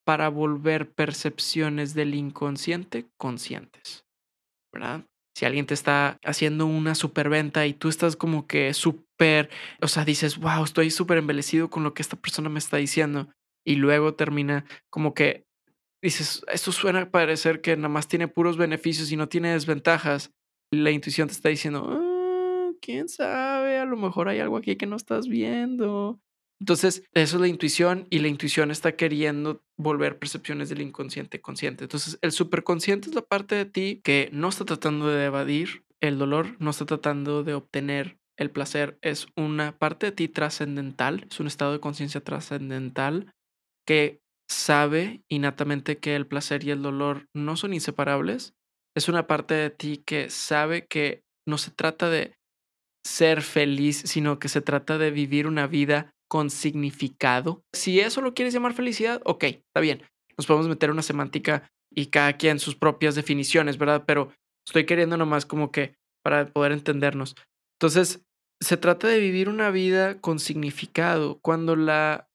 para volver percepciones del inconsciente conscientes. ¿Verdad? Si alguien te está haciendo una superventa y tú estás como que súper, o sea, dices, wow, estoy súper embelecido con lo que esta persona me está diciendo y luego termina como que dices, esto suena a parecer que nada más tiene puros beneficios y no tiene desventajas. La intuición te está diciendo, ah, quién sabe, a lo mejor hay algo aquí que no estás viendo. Entonces, eso es la intuición y la intuición está queriendo volver percepciones del inconsciente consciente. Entonces, el superconsciente es la parte de ti que no está tratando de evadir el dolor, no está tratando de obtener el placer, es una parte de ti trascendental, es un estado de conciencia trascendental que sabe innatamente que el placer y el dolor no son inseparables. Es una parte de ti que sabe que no se trata de ser feliz, sino que se trata de vivir una vida con significado. Si eso lo quieres llamar felicidad, ok, está bien. Nos podemos meter una semántica y cada quien sus propias definiciones, ¿verdad? Pero estoy queriendo nomás como que para poder entendernos. Entonces, se trata de vivir una vida con significado. Cuando la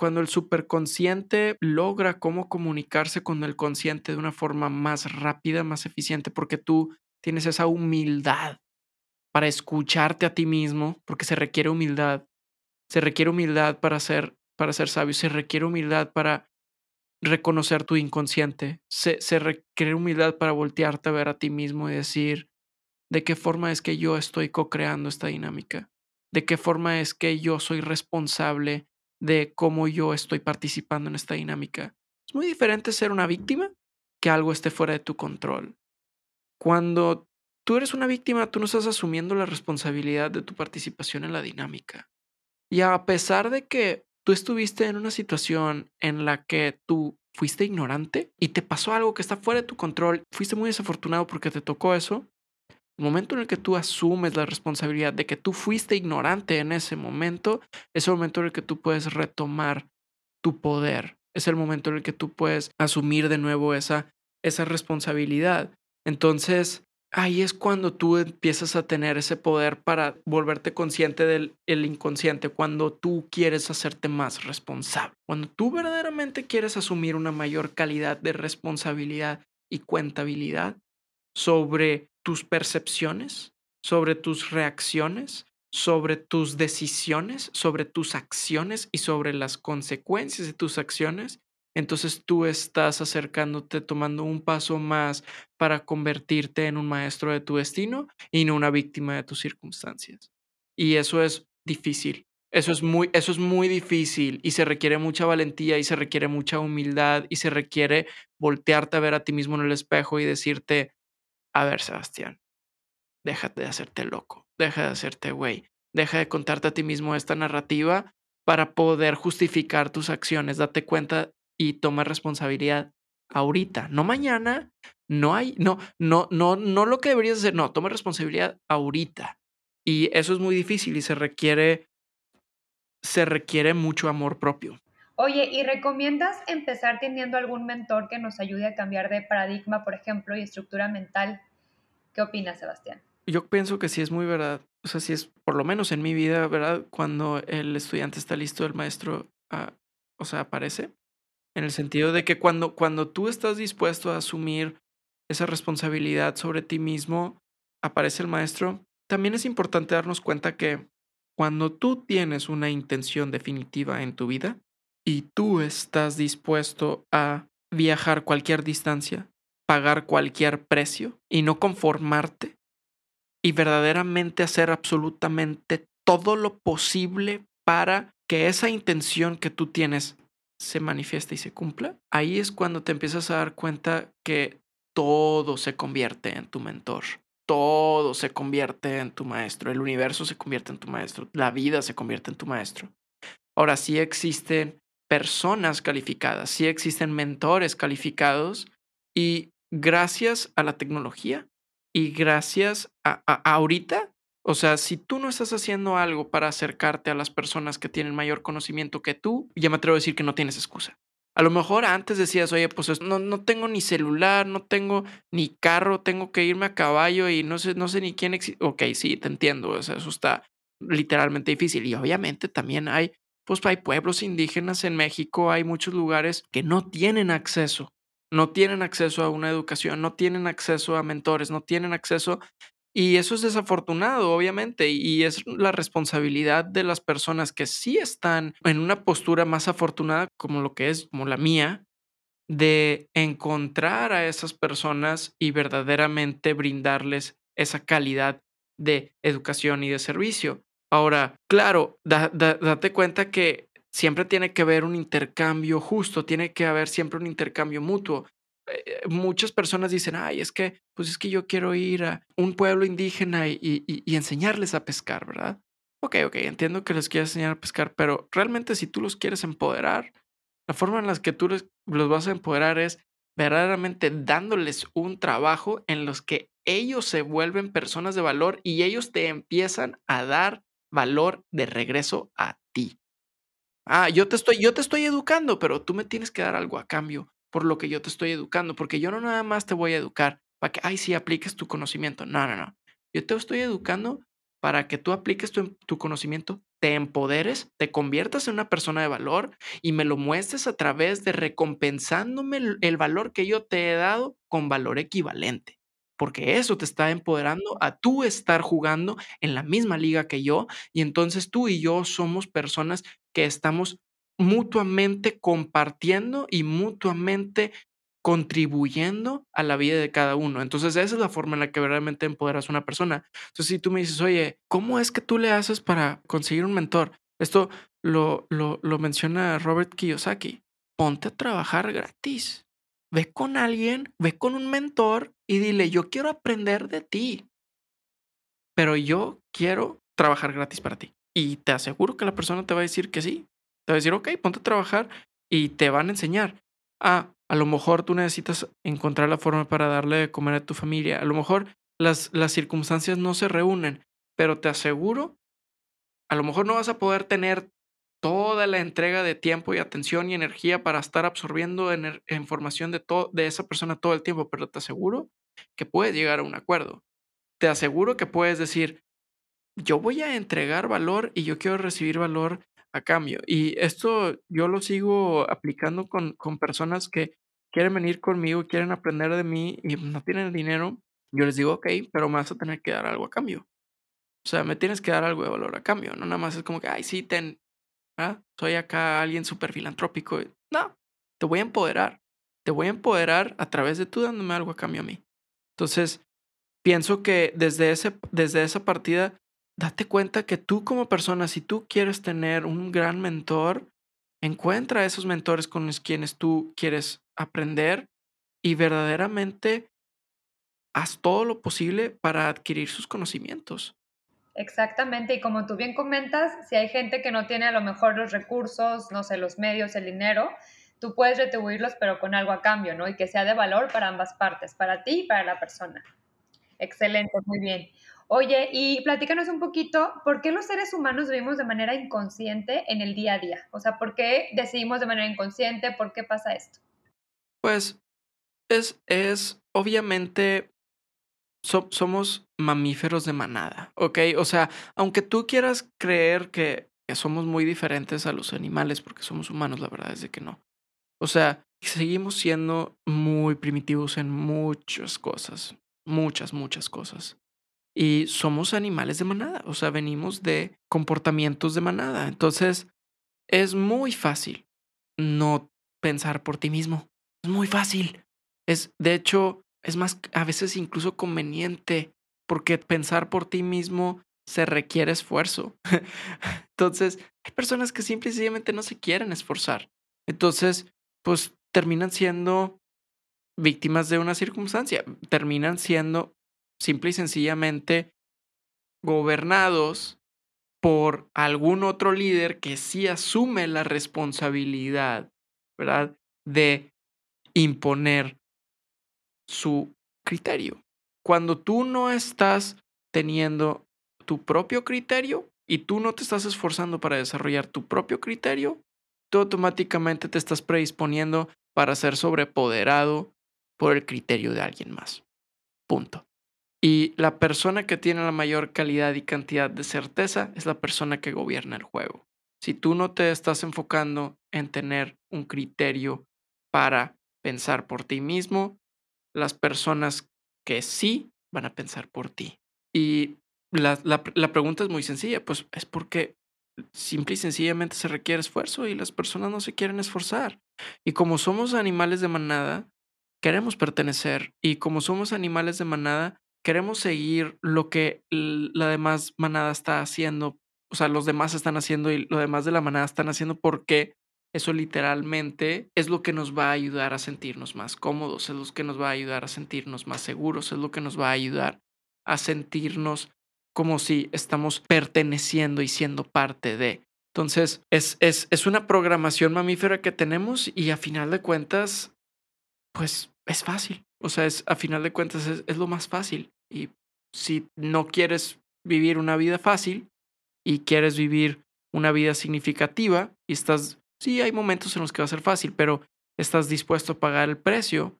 cuando el superconsciente logra cómo comunicarse con el consciente de una forma más rápida, más eficiente, porque tú tienes esa humildad para escucharte a ti mismo, porque se requiere humildad. Se requiere humildad para ser, para ser sabio, se requiere humildad para reconocer tu inconsciente, se, se requiere humildad para voltearte a ver a ti mismo y decir, ¿de qué forma es que yo estoy co-creando esta dinámica? ¿De qué forma es que yo soy responsable de cómo yo estoy participando en esta dinámica? Es muy diferente ser una víctima que algo esté fuera de tu control. Cuando tú eres una víctima, tú no estás asumiendo la responsabilidad de tu participación en la dinámica. Y a pesar de que tú estuviste en una situación en la que tú fuiste ignorante y te pasó algo que está fuera de tu control, fuiste muy desafortunado porque te tocó eso, el momento en el que tú asumes la responsabilidad de que tú fuiste ignorante en ese momento, es el momento en el que tú puedes retomar tu poder. Es el momento en el que tú puedes asumir de nuevo esa, esa responsabilidad. Entonces, ahí es cuando tú empiezas a tener ese poder para volverte consciente del el inconsciente, cuando tú quieres hacerte más responsable, cuando tú verdaderamente quieres asumir una mayor calidad de responsabilidad y cuentabilidad sobre tus percepciones, sobre tus reacciones, sobre tus decisiones, sobre tus acciones y sobre las consecuencias de tus acciones, entonces tú estás acercándote, tomando un paso más para convertirte en un maestro de tu destino y no una víctima de tus circunstancias. Y eso es difícil. Eso es muy, eso es muy difícil y se requiere mucha valentía y se requiere mucha humildad y se requiere voltearte a ver a ti mismo en el espejo y decirte, a ver, Sebastián, déjate de hacerte loco, deja de hacerte güey, deja de contarte a ti mismo esta narrativa para poder justificar tus acciones. Date cuenta y toma responsabilidad ahorita, no mañana, no hay, no, no, no, no lo que deberías hacer, no, toma responsabilidad ahorita. Y eso es muy difícil y se requiere, se requiere mucho amor propio. Oye, ¿y recomiendas empezar teniendo algún mentor que nos ayude a cambiar de paradigma, por ejemplo, y estructura mental? ¿Qué opinas, Sebastián? Yo pienso que sí es muy verdad. O sea, sí es, por lo menos en mi vida, ¿verdad? Cuando el estudiante está listo, el maestro, uh, o sea, aparece. En el sentido de que cuando, cuando tú estás dispuesto a asumir esa responsabilidad sobre ti mismo, aparece el maestro. También es importante darnos cuenta que cuando tú tienes una intención definitiva en tu vida, y tú estás dispuesto a viajar cualquier distancia, pagar cualquier precio y no conformarte y verdaderamente hacer absolutamente todo lo posible para que esa intención que tú tienes se manifieste y se cumpla, ahí es cuando te empiezas a dar cuenta que todo se convierte en tu mentor. Todo se convierte en tu maestro, el universo se convierte en tu maestro, la vida se convierte en tu maestro. Ahora sí existen personas calificadas, sí existen mentores calificados y gracias a la tecnología y gracias a, ahorita, o sea, si tú no estás haciendo algo para acercarte a las personas que tienen mayor conocimiento que tú, ya me atrevo a decir que no tienes excusa. A lo mejor antes decías, oye, pues no, no tengo ni celular, no tengo ni carro, tengo que irme a caballo y no sé, no sé ni quién existe. Ok, sí, te entiendo, o eso está literalmente difícil. Y obviamente también hay pues hay pueblos indígenas en México, hay muchos lugares que no tienen acceso, no tienen acceso a una educación, no tienen acceso a mentores, no tienen acceso y eso es desafortunado, obviamente, y es la responsabilidad de las personas que sí están en una postura más afortunada, como lo que es, como la mía, de encontrar a esas personas y verdaderamente brindarles esa calidad de educación y de servicio. Ahora, claro, date cuenta que siempre tiene que haber un intercambio justo, tiene que haber siempre un intercambio mutuo. Eh, muchas personas dicen, ay, es que, pues es que yo quiero ir a un pueblo indígena y, y, enseñarles a pescar, ¿verdad? Ok, ok, entiendo que les quieres enseñar a pescar, pero realmente si tú los quieres empoderar, la forma en la que tú los vas a empoderar es verdaderamente dándoles un trabajo en los que ellos se vuelven personas de valor y ellos te empiezan a dar valor de regreso a ti. Ah, yo te estoy, yo te estoy educando, pero tú me tienes que dar algo a cambio. por lo que yo te estoy educando, porque yo no nada más te voy a educar para que, ay, sí, apliques tu conocimiento. No, no, no. Yo te estoy educando para que tú apliques tu, tu, conocimiento, te empoderes, te conviertas en una persona de valor y me lo muestres a través de recompensándome el valor que yo te he dado con valor equivalente. Porque eso te está empoderando a tú estar jugando en la misma liga que yo y entonces tú y yo somos personas que estamos mutuamente compartiendo y mutuamente contribuyendo a la vida de cada uno. Entonces, esa es la forma en la que verdaderamente empoderas a una persona. Entonces, si tú me dices, oye, ¿cómo es que tú le haces para conseguir un mentor? Esto lo, lo menciona Robert Kiyosaki. Ponte a trabajar gratis. Ve con alguien, ve con un mentor y dile, yo quiero aprender de ti, pero yo quiero trabajar gratis para ti. Y te aseguro que la persona te va a decir que sí. Te va a decir, ok, ponte a trabajar y te van a enseñar. Ah, a lo mejor tú necesitas encontrar la forma para darle de comer a tu familia. A lo mejor las, las circunstancias no se reúnen, pero te aseguro, a lo mejor no vas a poder tener toda la entrega de tiempo y atención y energía para estar absorbiendo información de, de esa persona todo el tiempo, pero te aseguro que puedes llegar a un acuerdo. Te aseguro que puedes decir, yo voy a entregar valor y yo quiero recibir valor a cambio. Y esto yo lo sigo aplicando con, con personas que quieren venir conmigo, quieren aprender de mí y no tienen dinero. Yo les digo, ok, pero me vas a tener que dar algo a cambio. O sea, me tienes que dar algo de valor a cambio. No nada más es como que, ay, sí, ten, ¿ah? soy acá alguien súper filantrópico. No, te voy a empoderar. Te voy a empoderar a través de tú dándome algo a cambio a mí. Entonces, pienso que desde, ese, desde esa partida date cuenta que tú como persona, si tú quieres tener un gran mentor, encuentra a esos mentores con los quienes tú quieres aprender y verdaderamente haz todo lo posible para adquirir sus conocimientos. Exactamente, y como tú bien comentas, si hay gente que no tiene a lo mejor los recursos, no sé, los medios, el dinero, tú puedes retribuirlos, pero con algo a cambio, ¿no? Y que sea de valor para ambas partes, para ti y para la persona. Excelente, muy bien. Oye, y platícanos un poquito, ¿por qué los seres humanos vivimos de manera inconsciente en el día a día? O sea, ¿por qué decidimos de manera inconsciente? ¿Por qué pasa esto? Pues es, es obviamente, somos mamíferos de manada, ¿ok? O sea, aunque tú quieras creer que, que somos muy diferentes a los animales porque somos humanos, la verdad es de que no. O sea, seguimos siendo muy primitivos en muchas cosas, muchas, muchas cosas. Y somos animales de manada, o sea, venimos de comportamientos de manada. Entonces, es muy fácil no pensar por ti mismo. Es muy fácil. Es, de hecho, es más, a veces incluso conveniente, porque pensar por ti mismo se requiere esfuerzo. Entonces, hay personas que simple y sencillamente no se quieren esforzar. Entonces, pues terminan siendo víctimas de una circunstancia, terminan siendo simple y sencillamente gobernados por algún otro líder que sí asume la responsabilidad, ¿verdad? De imponer su criterio. Cuando tú no estás teniendo tu propio criterio y tú no te estás esforzando para desarrollar tu propio criterio, tú automáticamente te estás predisponiendo para ser sobrepoderado por el criterio de alguien más. Punto. Y la persona que tiene la mayor calidad y cantidad de certeza es la persona que gobierna el juego. Si tú no te estás enfocando en tener un criterio para pensar por ti mismo, las personas que sí van a pensar por ti. Y la, la, la pregunta es muy sencilla, pues es porque simple y sencillamente se requiere esfuerzo y las personas no se quieren esforzar. Y como somos animales de manada, queremos pertenecer. Y como somos animales de manada, queremos seguir lo que la demás manada está haciendo, o sea, los demás están haciendo y lo demás de la manada están haciendo porque eso literalmente es lo que nos va a ayudar a sentirnos más cómodos, es lo que nos va a ayudar a sentirnos más seguros, es lo que nos va a ayudar a sentirnos como si estamos perteneciendo y siendo parte de. Entonces, es, es, es una programación mamífera que tenemos y a final de cuentas, pues es fácil. O sea, es, a final de cuentas es, lo más fácil. Y si no quieres vivir una vida fácil y quieres vivir una vida significativa y estás, sí, hay momentos en los que va a ser fácil, pero estás dispuesto a pagar el precio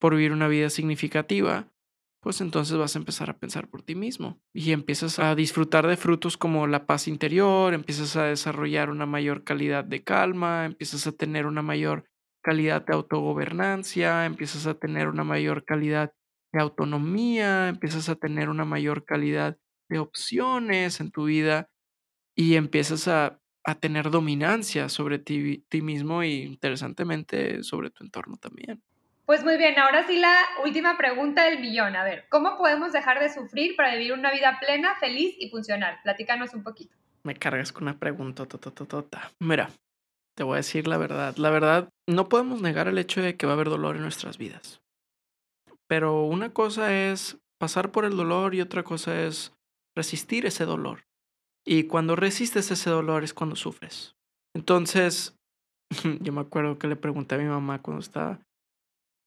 por vivir una vida significativa, pues entonces vas a empezar a pensar por ti mismo y empiezas a disfrutar de frutos como la paz interior, empiezas a desarrollar una mayor calidad de calma, empiezas a tener una mayor calidad de autogobernancia, empiezas a tener una mayor calidad de autonomía, empiezas a tener una mayor calidad de opciones en tu vida y empiezas a, a tener dominancia sobre ti, ti mismo y interesantemente sobre tu entorno también. Pues muy bien, ahora sí la última pregunta del millón. A ver, ¿cómo podemos dejar de sufrir para vivir una vida plena, feliz y funcional? Platícanos un poquito. Me cargas con una pregunta. Mira, te voy a decir la verdad. La verdad, no podemos negar el hecho de que va a haber dolor en nuestras vidas. Pero una cosa es pasar por el dolor y otra cosa es resistir ese dolor. Y cuando resistes ese dolor es cuando sufres. Entonces, yo me acuerdo que le pregunté a mi mamá cuando estaba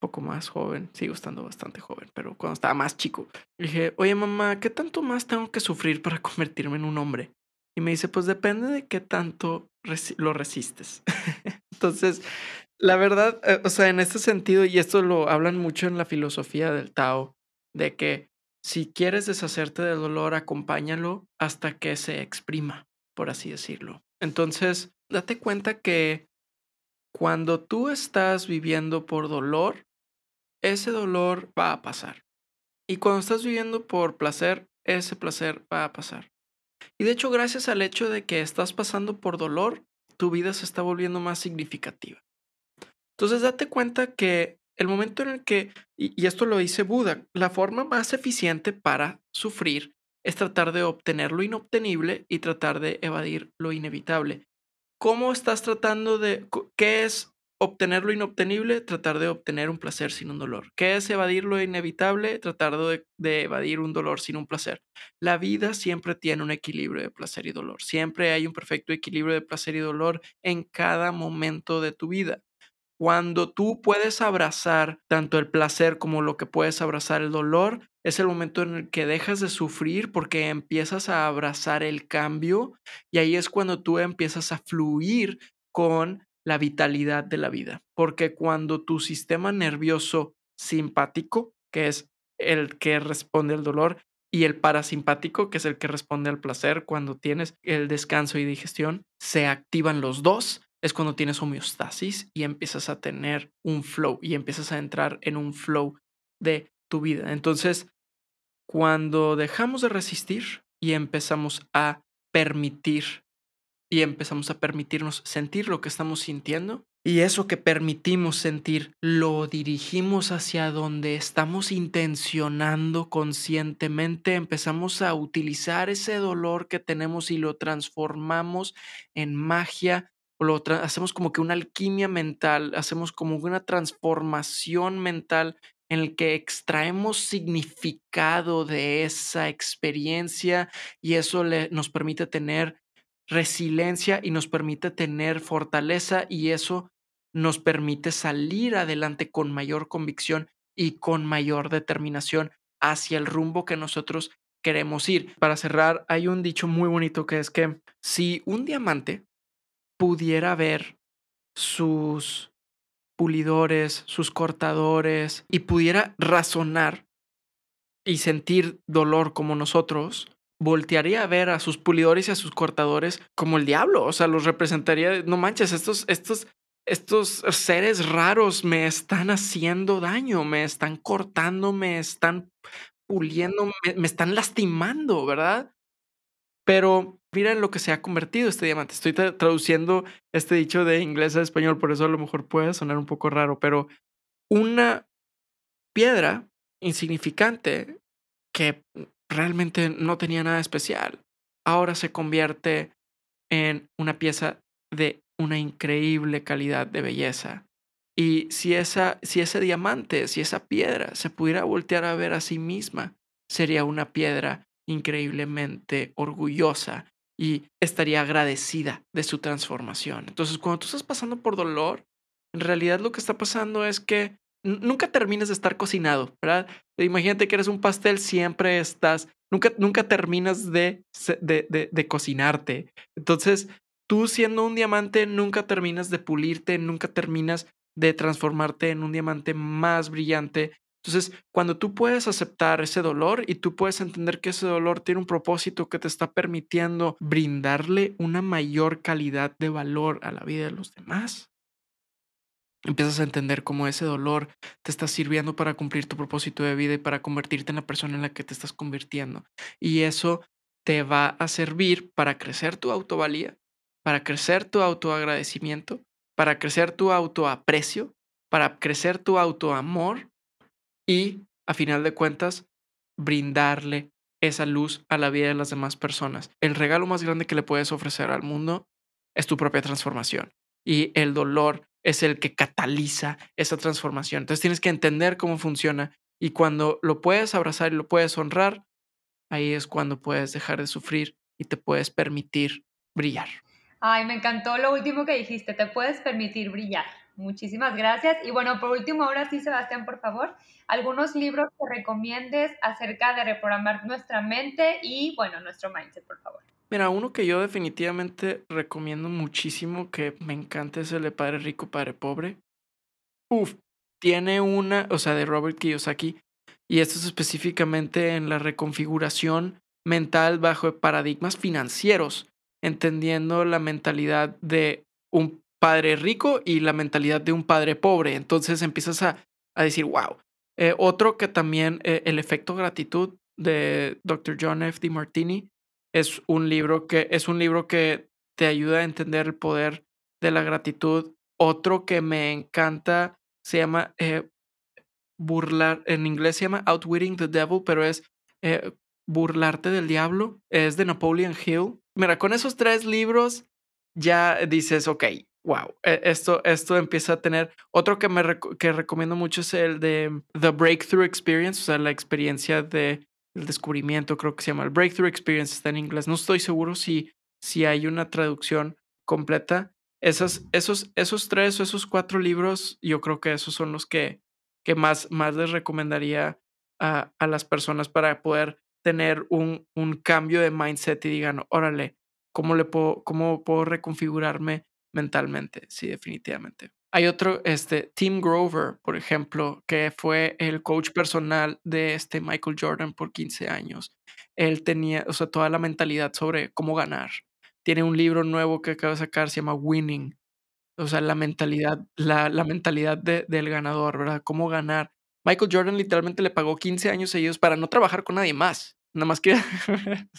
poco más joven, sigo estando bastante joven, pero cuando estaba más chico, dije, oye mamá, ¿qué tanto más tengo que sufrir para convertirme en un hombre? Y me dice, pues depende de qué tanto lo resistes. Entonces, la verdad, eh, o sea, en este sentido, y esto lo hablan mucho en la filosofía del Tao, de que si quieres deshacerte del dolor, acompáñalo hasta que se exprima, por así decirlo. Entonces, date cuenta que cuando tú estás viviendo por dolor, ese dolor va a pasar. Y cuando estás viviendo por placer, ese placer va a pasar. Y de hecho, gracias al hecho de que estás pasando por dolor, tu vida se está volviendo más significativa. Entonces, date cuenta que el momento en el que, y, esto lo dice Buda, la forma más eficiente para sufrir es tratar de obtener lo inobtenible y tratar de evadir lo inevitable. ¿Cómo estás tratando de, qué es obtener lo inobtenible, tratar de obtener un placer sin un dolor. ¿Qué es evadir lo inevitable? Tratar de, de, evadir un dolor sin un placer. La vida siempre tiene un equilibrio de placer y dolor. Siempre hay un perfecto equilibrio de placer y dolor en cada momento de tu vida. Cuando tú puedes abrazar tanto el placer como lo que puedes abrazar el dolor, es el momento en el que dejas de sufrir porque empiezas a abrazar el cambio y ahí es cuando tú empiezas a fluir con la vitalidad de la vida. Porque cuando tu sistema nervioso simpático, que es el que responde al dolor, y el parasimpático, que es el que responde al placer, cuando tienes el descanso y digestión, se activan los dos, es cuando tienes homeostasis y empiezas a tener un flow y empiezas a entrar en un flow de tu vida. Entonces, cuando dejamos de resistir y empezamos a permitir y empezamos a permitirnos sentir lo que estamos sintiendo. Y eso que permitimos sentir lo dirigimos hacia donde estamos intencionando conscientemente. Empezamos a utilizar ese dolor que tenemos y lo transformamos en magia o lo hacemos como que una alquimia mental, hacemos como una transformación mental en el que extraemos significado de esa experiencia y eso le, nos permite tener resiliencia y nos permite tener fortaleza y eso nos permite salir adelante con mayor convicción y con mayor determinación hacia el rumbo que nosotros queremos ir. Para cerrar, hay un dicho muy bonito que es que si un diamante pudiera ver sus pulidores, sus cortadores y pudiera razonar y sentir dolor como nosotros, voltearía a ver a sus pulidores y a sus cortadores como el diablo. O sea, los representaría, no manches, estos, estos, estos seres raros me están haciendo daño, me están cortando, me están puliendo, me, están lastimando, ¿verdad? Pero miren lo que se ha convertido este diamante. Estoy traduciendo este dicho de inglés a español, por eso a lo mejor puede sonar un poco raro, pero una piedra insignificante que realmente no tenía nada especial. Ahora se convierte en una pieza de una increíble calidad de belleza. Y si, esa, si ese diamante, si esa piedra se pudiera voltear a ver a sí misma, sería una piedra increíblemente orgullosa y estaría agradecida de su transformación. Entonces, cuando tú estás pasando por dolor, en realidad lo que está pasando es que nunca terminas de estar cocinado, ¿verdad? Imagínate que eres un pastel, siempre estás, nunca, nunca terminas de, de, de, cocinarte. Entonces, tú siendo un diamante, nunca terminas de pulirte, nunca terminas de transformarte en un diamante más brillante. Entonces, cuando tú puedes aceptar ese dolor y tú puedes entender que ese dolor tiene un propósito que te está permitiendo brindarle una mayor calidad de valor a la vida de los demás, empiezas a entender cómo ese dolor te está sirviendo para cumplir tu propósito de vida y para convertirte en la persona en la que te estás convirtiendo. Y eso te va a servir para crecer tu autovalía, para crecer tu autoagradecimiento, para crecer tu autoaprecio, para crecer tu autoamor y, a final de cuentas, brindarle esa luz a la vida de las demás personas. El regalo más grande que le puedes ofrecer al mundo es tu propia transformación. Y el dolor es el que cataliza esa transformación. Entonces tienes que entender cómo funciona y cuando lo puedes abrazar y lo puedes honrar, ahí es cuando puedes dejar de sufrir y te puedes permitir brillar. Ay, me encantó lo último que dijiste, te puedes permitir brillar. Muchísimas gracias. Y bueno, por último, ahora sí, Sebastián, por favor, algunos libros que recomiendes acerca de reprogramar nuestra mente y, bueno, nuestro mindset, por favor. Mira, uno que yo definitivamente recomiendo muchísimo, que me encanta, es el de Padre Rico, Padre Pobre. Uf, tiene una, o sea, de Robert Kiyosaki, y esto es específicamente en la reconfiguración mental bajo paradigmas financieros, entendiendo la mentalidad de un padre rico y la mentalidad de un padre pobre. Entonces empiezas a, a decir, wow. Eh, otro que también, eh, el efecto gratitud de Dr. John F. D. Es un libro que es un libro que te ayuda a entender el poder de la gratitud. Otro que me encanta se llama eh, burlar, en inglés se llama Outwitting the Devil, pero es eh, burlarte del diablo. Es de Napoleon Hill. Mira, con esos tres libros ya dices, ok, wow, e, esto, esto empieza a tener. Otro que me que recomiendo mucho es el de The Breakthrough Experience, o sea, la experiencia de el descubrimiento, creo que se llama el Breakthrough Experience, está en inglés. No estoy seguro si, si hay una traducción completa. Esas, esos, esos tres o esos cuatro libros, yo creo que esos son los que, que más, más les recomendaría a, a las personas para poder tener un, un cambio de mindset y digan, órale, ¿cómo, le puedo, ¿cómo puedo reconfigurarme mentalmente? Sí, definitivamente. Hay otro, este, Tim Grover, por ejemplo, que fue el coach personal de este Michael Jordan por 15 años. Él tenía, o sea, toda la mentalidad sobre cómo ganar. Tiene un libro nuevo que acaba de sacar, se llama Winning. O sea, la mentalidad, la, la mentalidad de, del ganador, ¿verdad? Cómo ganar. Michael Jordan literalmente le pagó 15 años seguidos para no trabajar con nadie más. Nada más que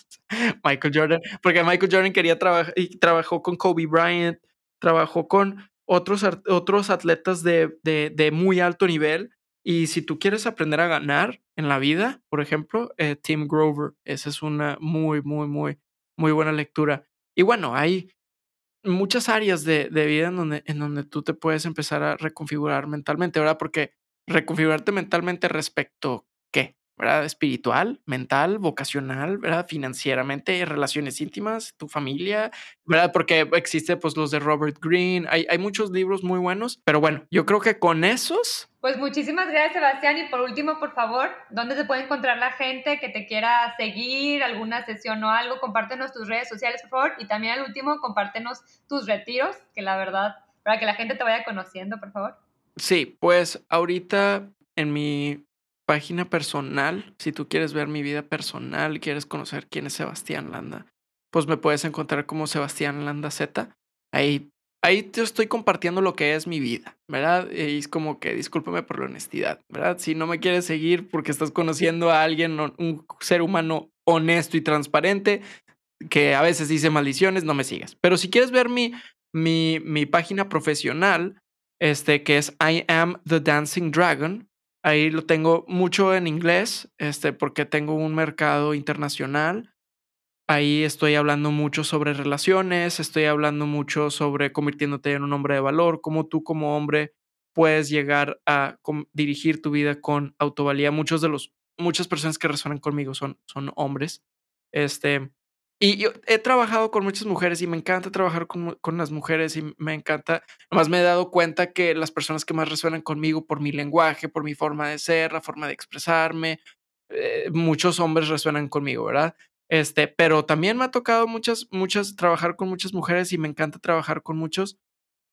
Michael Jordan, porque Michael Jordan quería trabajar y trabajó con Kobe Bryant, trabajó con otros, otros atletas de, de, muy alto nivel. Y si tú quieres aprender a ganar en la vida, por ejemplo, eh, Tim Grover, esa es una muy, muy, muy, muy buena lectura. Y bueno, hay muchas áreas de, de vida en donde, en donde tú te puedes empezar a reconfigurar mentalmente, ¿verdad? Porque reconfigurarte mentalmente respecto qué? ¿Verdad? Espiritual, mental, vocacional, ¿verdad? Financieramente, relaciones íntimas, tu familia, ¿verdad? Porque existe pues los de Robert Greene, hay, hay muchos libros muy buenos, pero bueno, yo creo que con esos... Pues muchísimas gracias Sebastián y por último, por favor, ¿dónde se puede encontrar la gente que te quiera seguir, alguna sesión o algo? Compártenos tus redes sociales, por favor, y también al último, compártenos tus retiros, que la verdad, para que la gente te vaya conociendo, por favor. Sí, pues ahorita en mi página personal, si tú quieres ver mi vida personal, quieres conocer quién es Sebastián Landa, pues me puedes encontrar como Sebastián Landa Z. Ahí, ahí te estoy compartiendo lo que es mi vida, ¿verdad? Y es como que discúlpame por la honestidad, ¿verdad? Si no me quieres seguir porque estás conociendo a alguien, un ser humano honesto y transparente, que a veces dice maldiciones, no me sigas. Pero si quieres ver mi, mi, mi página profesional, este, que es I am the Dancing Dragon, Ahí lo tengo mucho en inglés, este, porque tengo un mercado internacional. Ahí estoy hablando mucho sobre relaciones, estoy hablando mucho sobre convirtiéndote en un hombre de valor, cómo tú como hombre puedes llegar a dirigir tu vida con autovalía. Muchos de los, muchas personas que resuenan conmigo son, son hombres. Este, y yo he trabajado con muchas mujeres y me encanta trabajar con, con, las mujeres y me encanta, nomás me he dado cuenta que las personas que más resuenan conmigo por mi lenguaje, por mi forma de ser, la forma de expresarme, eh, muchos hombres resuenan conmigo, ¿verdad? Este, pero también me ha tocado muchas, muchas, trabajar con muchas mujeres y me encanta trabajar con muchos.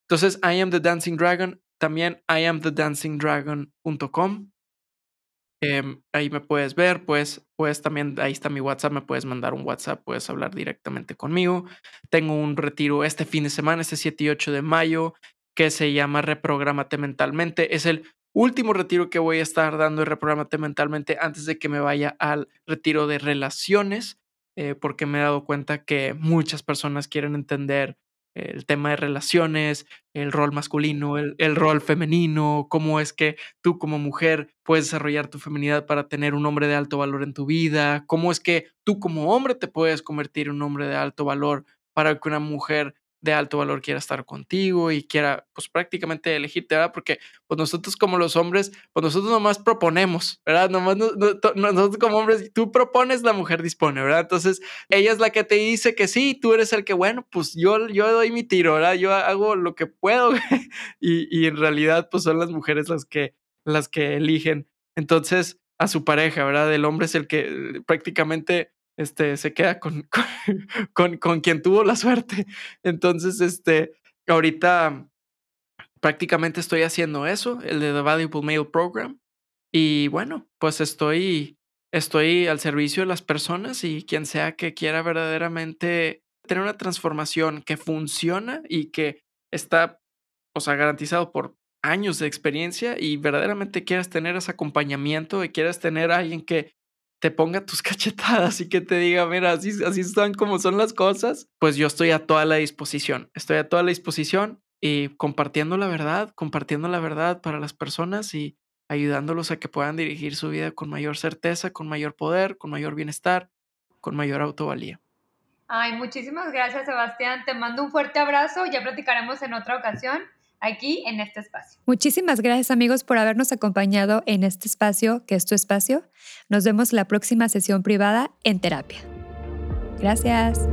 Entonces, I am the Dancing Dragon. también iamthedancingdragon.com. Em, ahí me puedes ver, pues, pues también ahí está mi WhatsApp, me puedes mandar un WhatsApp, puedes hablar directamente conmigo. Tengo un retiro este fin de semana, este 7 y 8 de mayo, que se llama Reprogramate Mentalmente. Es el último retiro que voy a estar dando de Reprogramate Mentalmente antes de que me vaya al retiro de relaciones, eh, porque me he dado cuenta que muchas personas quieren entender el tema de relaciones, el rol masculino, el, rol femenino, cómo es que tú como mujer puedes desarrollar tu feminidad para tener un hombre de alto valor en tu vida, cómo es que tú como hombre te puedes convertir en un hombre de alto valor para que una mujer de alto valor quiera estar contigo y quiera, pues prácticamente elegirte, ¿verdad? Porque pues nosotros como los hombres, pues nosotros nomás proponemos, ¿verdad? Nomás nosotros como hombres, tú propones, la mujer dispone, ¿verdad? Entonces, ella es la que te dice que sí, tú eres el que, bueno, pues yo, yo doy mi tiro, ¿verdad? Yo hago lo que puedo y, y en realidad, pues son las mujeres las que, las que eligen. Entonces, a su pareja, ¿verdad? El hombre es el que prácticamente este, se queda con, con, con, quien tuvo la suerte. Entonces, este, ahorita prácticamente estoy haciendo eso, el de The Valuable Mail Program. Y bueno, pues estoy, estoy al servicio de las personas y quien sea que quiera verdaderamente tener una transformación que funciona y que está, o sea, garantizado por años de experiencia y verdaderamente quieras tener ese acompañamiento y quieras tener a alguien que te ponga tus cachetadas y que te diga, mira, así, así están como son las cosas, pues yo estoy a toda la disposición. Estoy a toda la disposición y compartiendo la verdad, compartiendo la verdad para las personas y ayudándolos a que puedan dirigir su vida con mayor certeza, con mayor poder, con mayor bienestar, con mayor autovalía. Ay, muchísimas gracias, Sebastián. Te mando un fuerte abrazo. Ya platicaremos en otra ocasión aquí en este espacio. Muchísimas gracias amigos por habernos acompañado en este espacio, que es tu espacio. Nos vemos la próxima sesión privada en terapia. Gracias.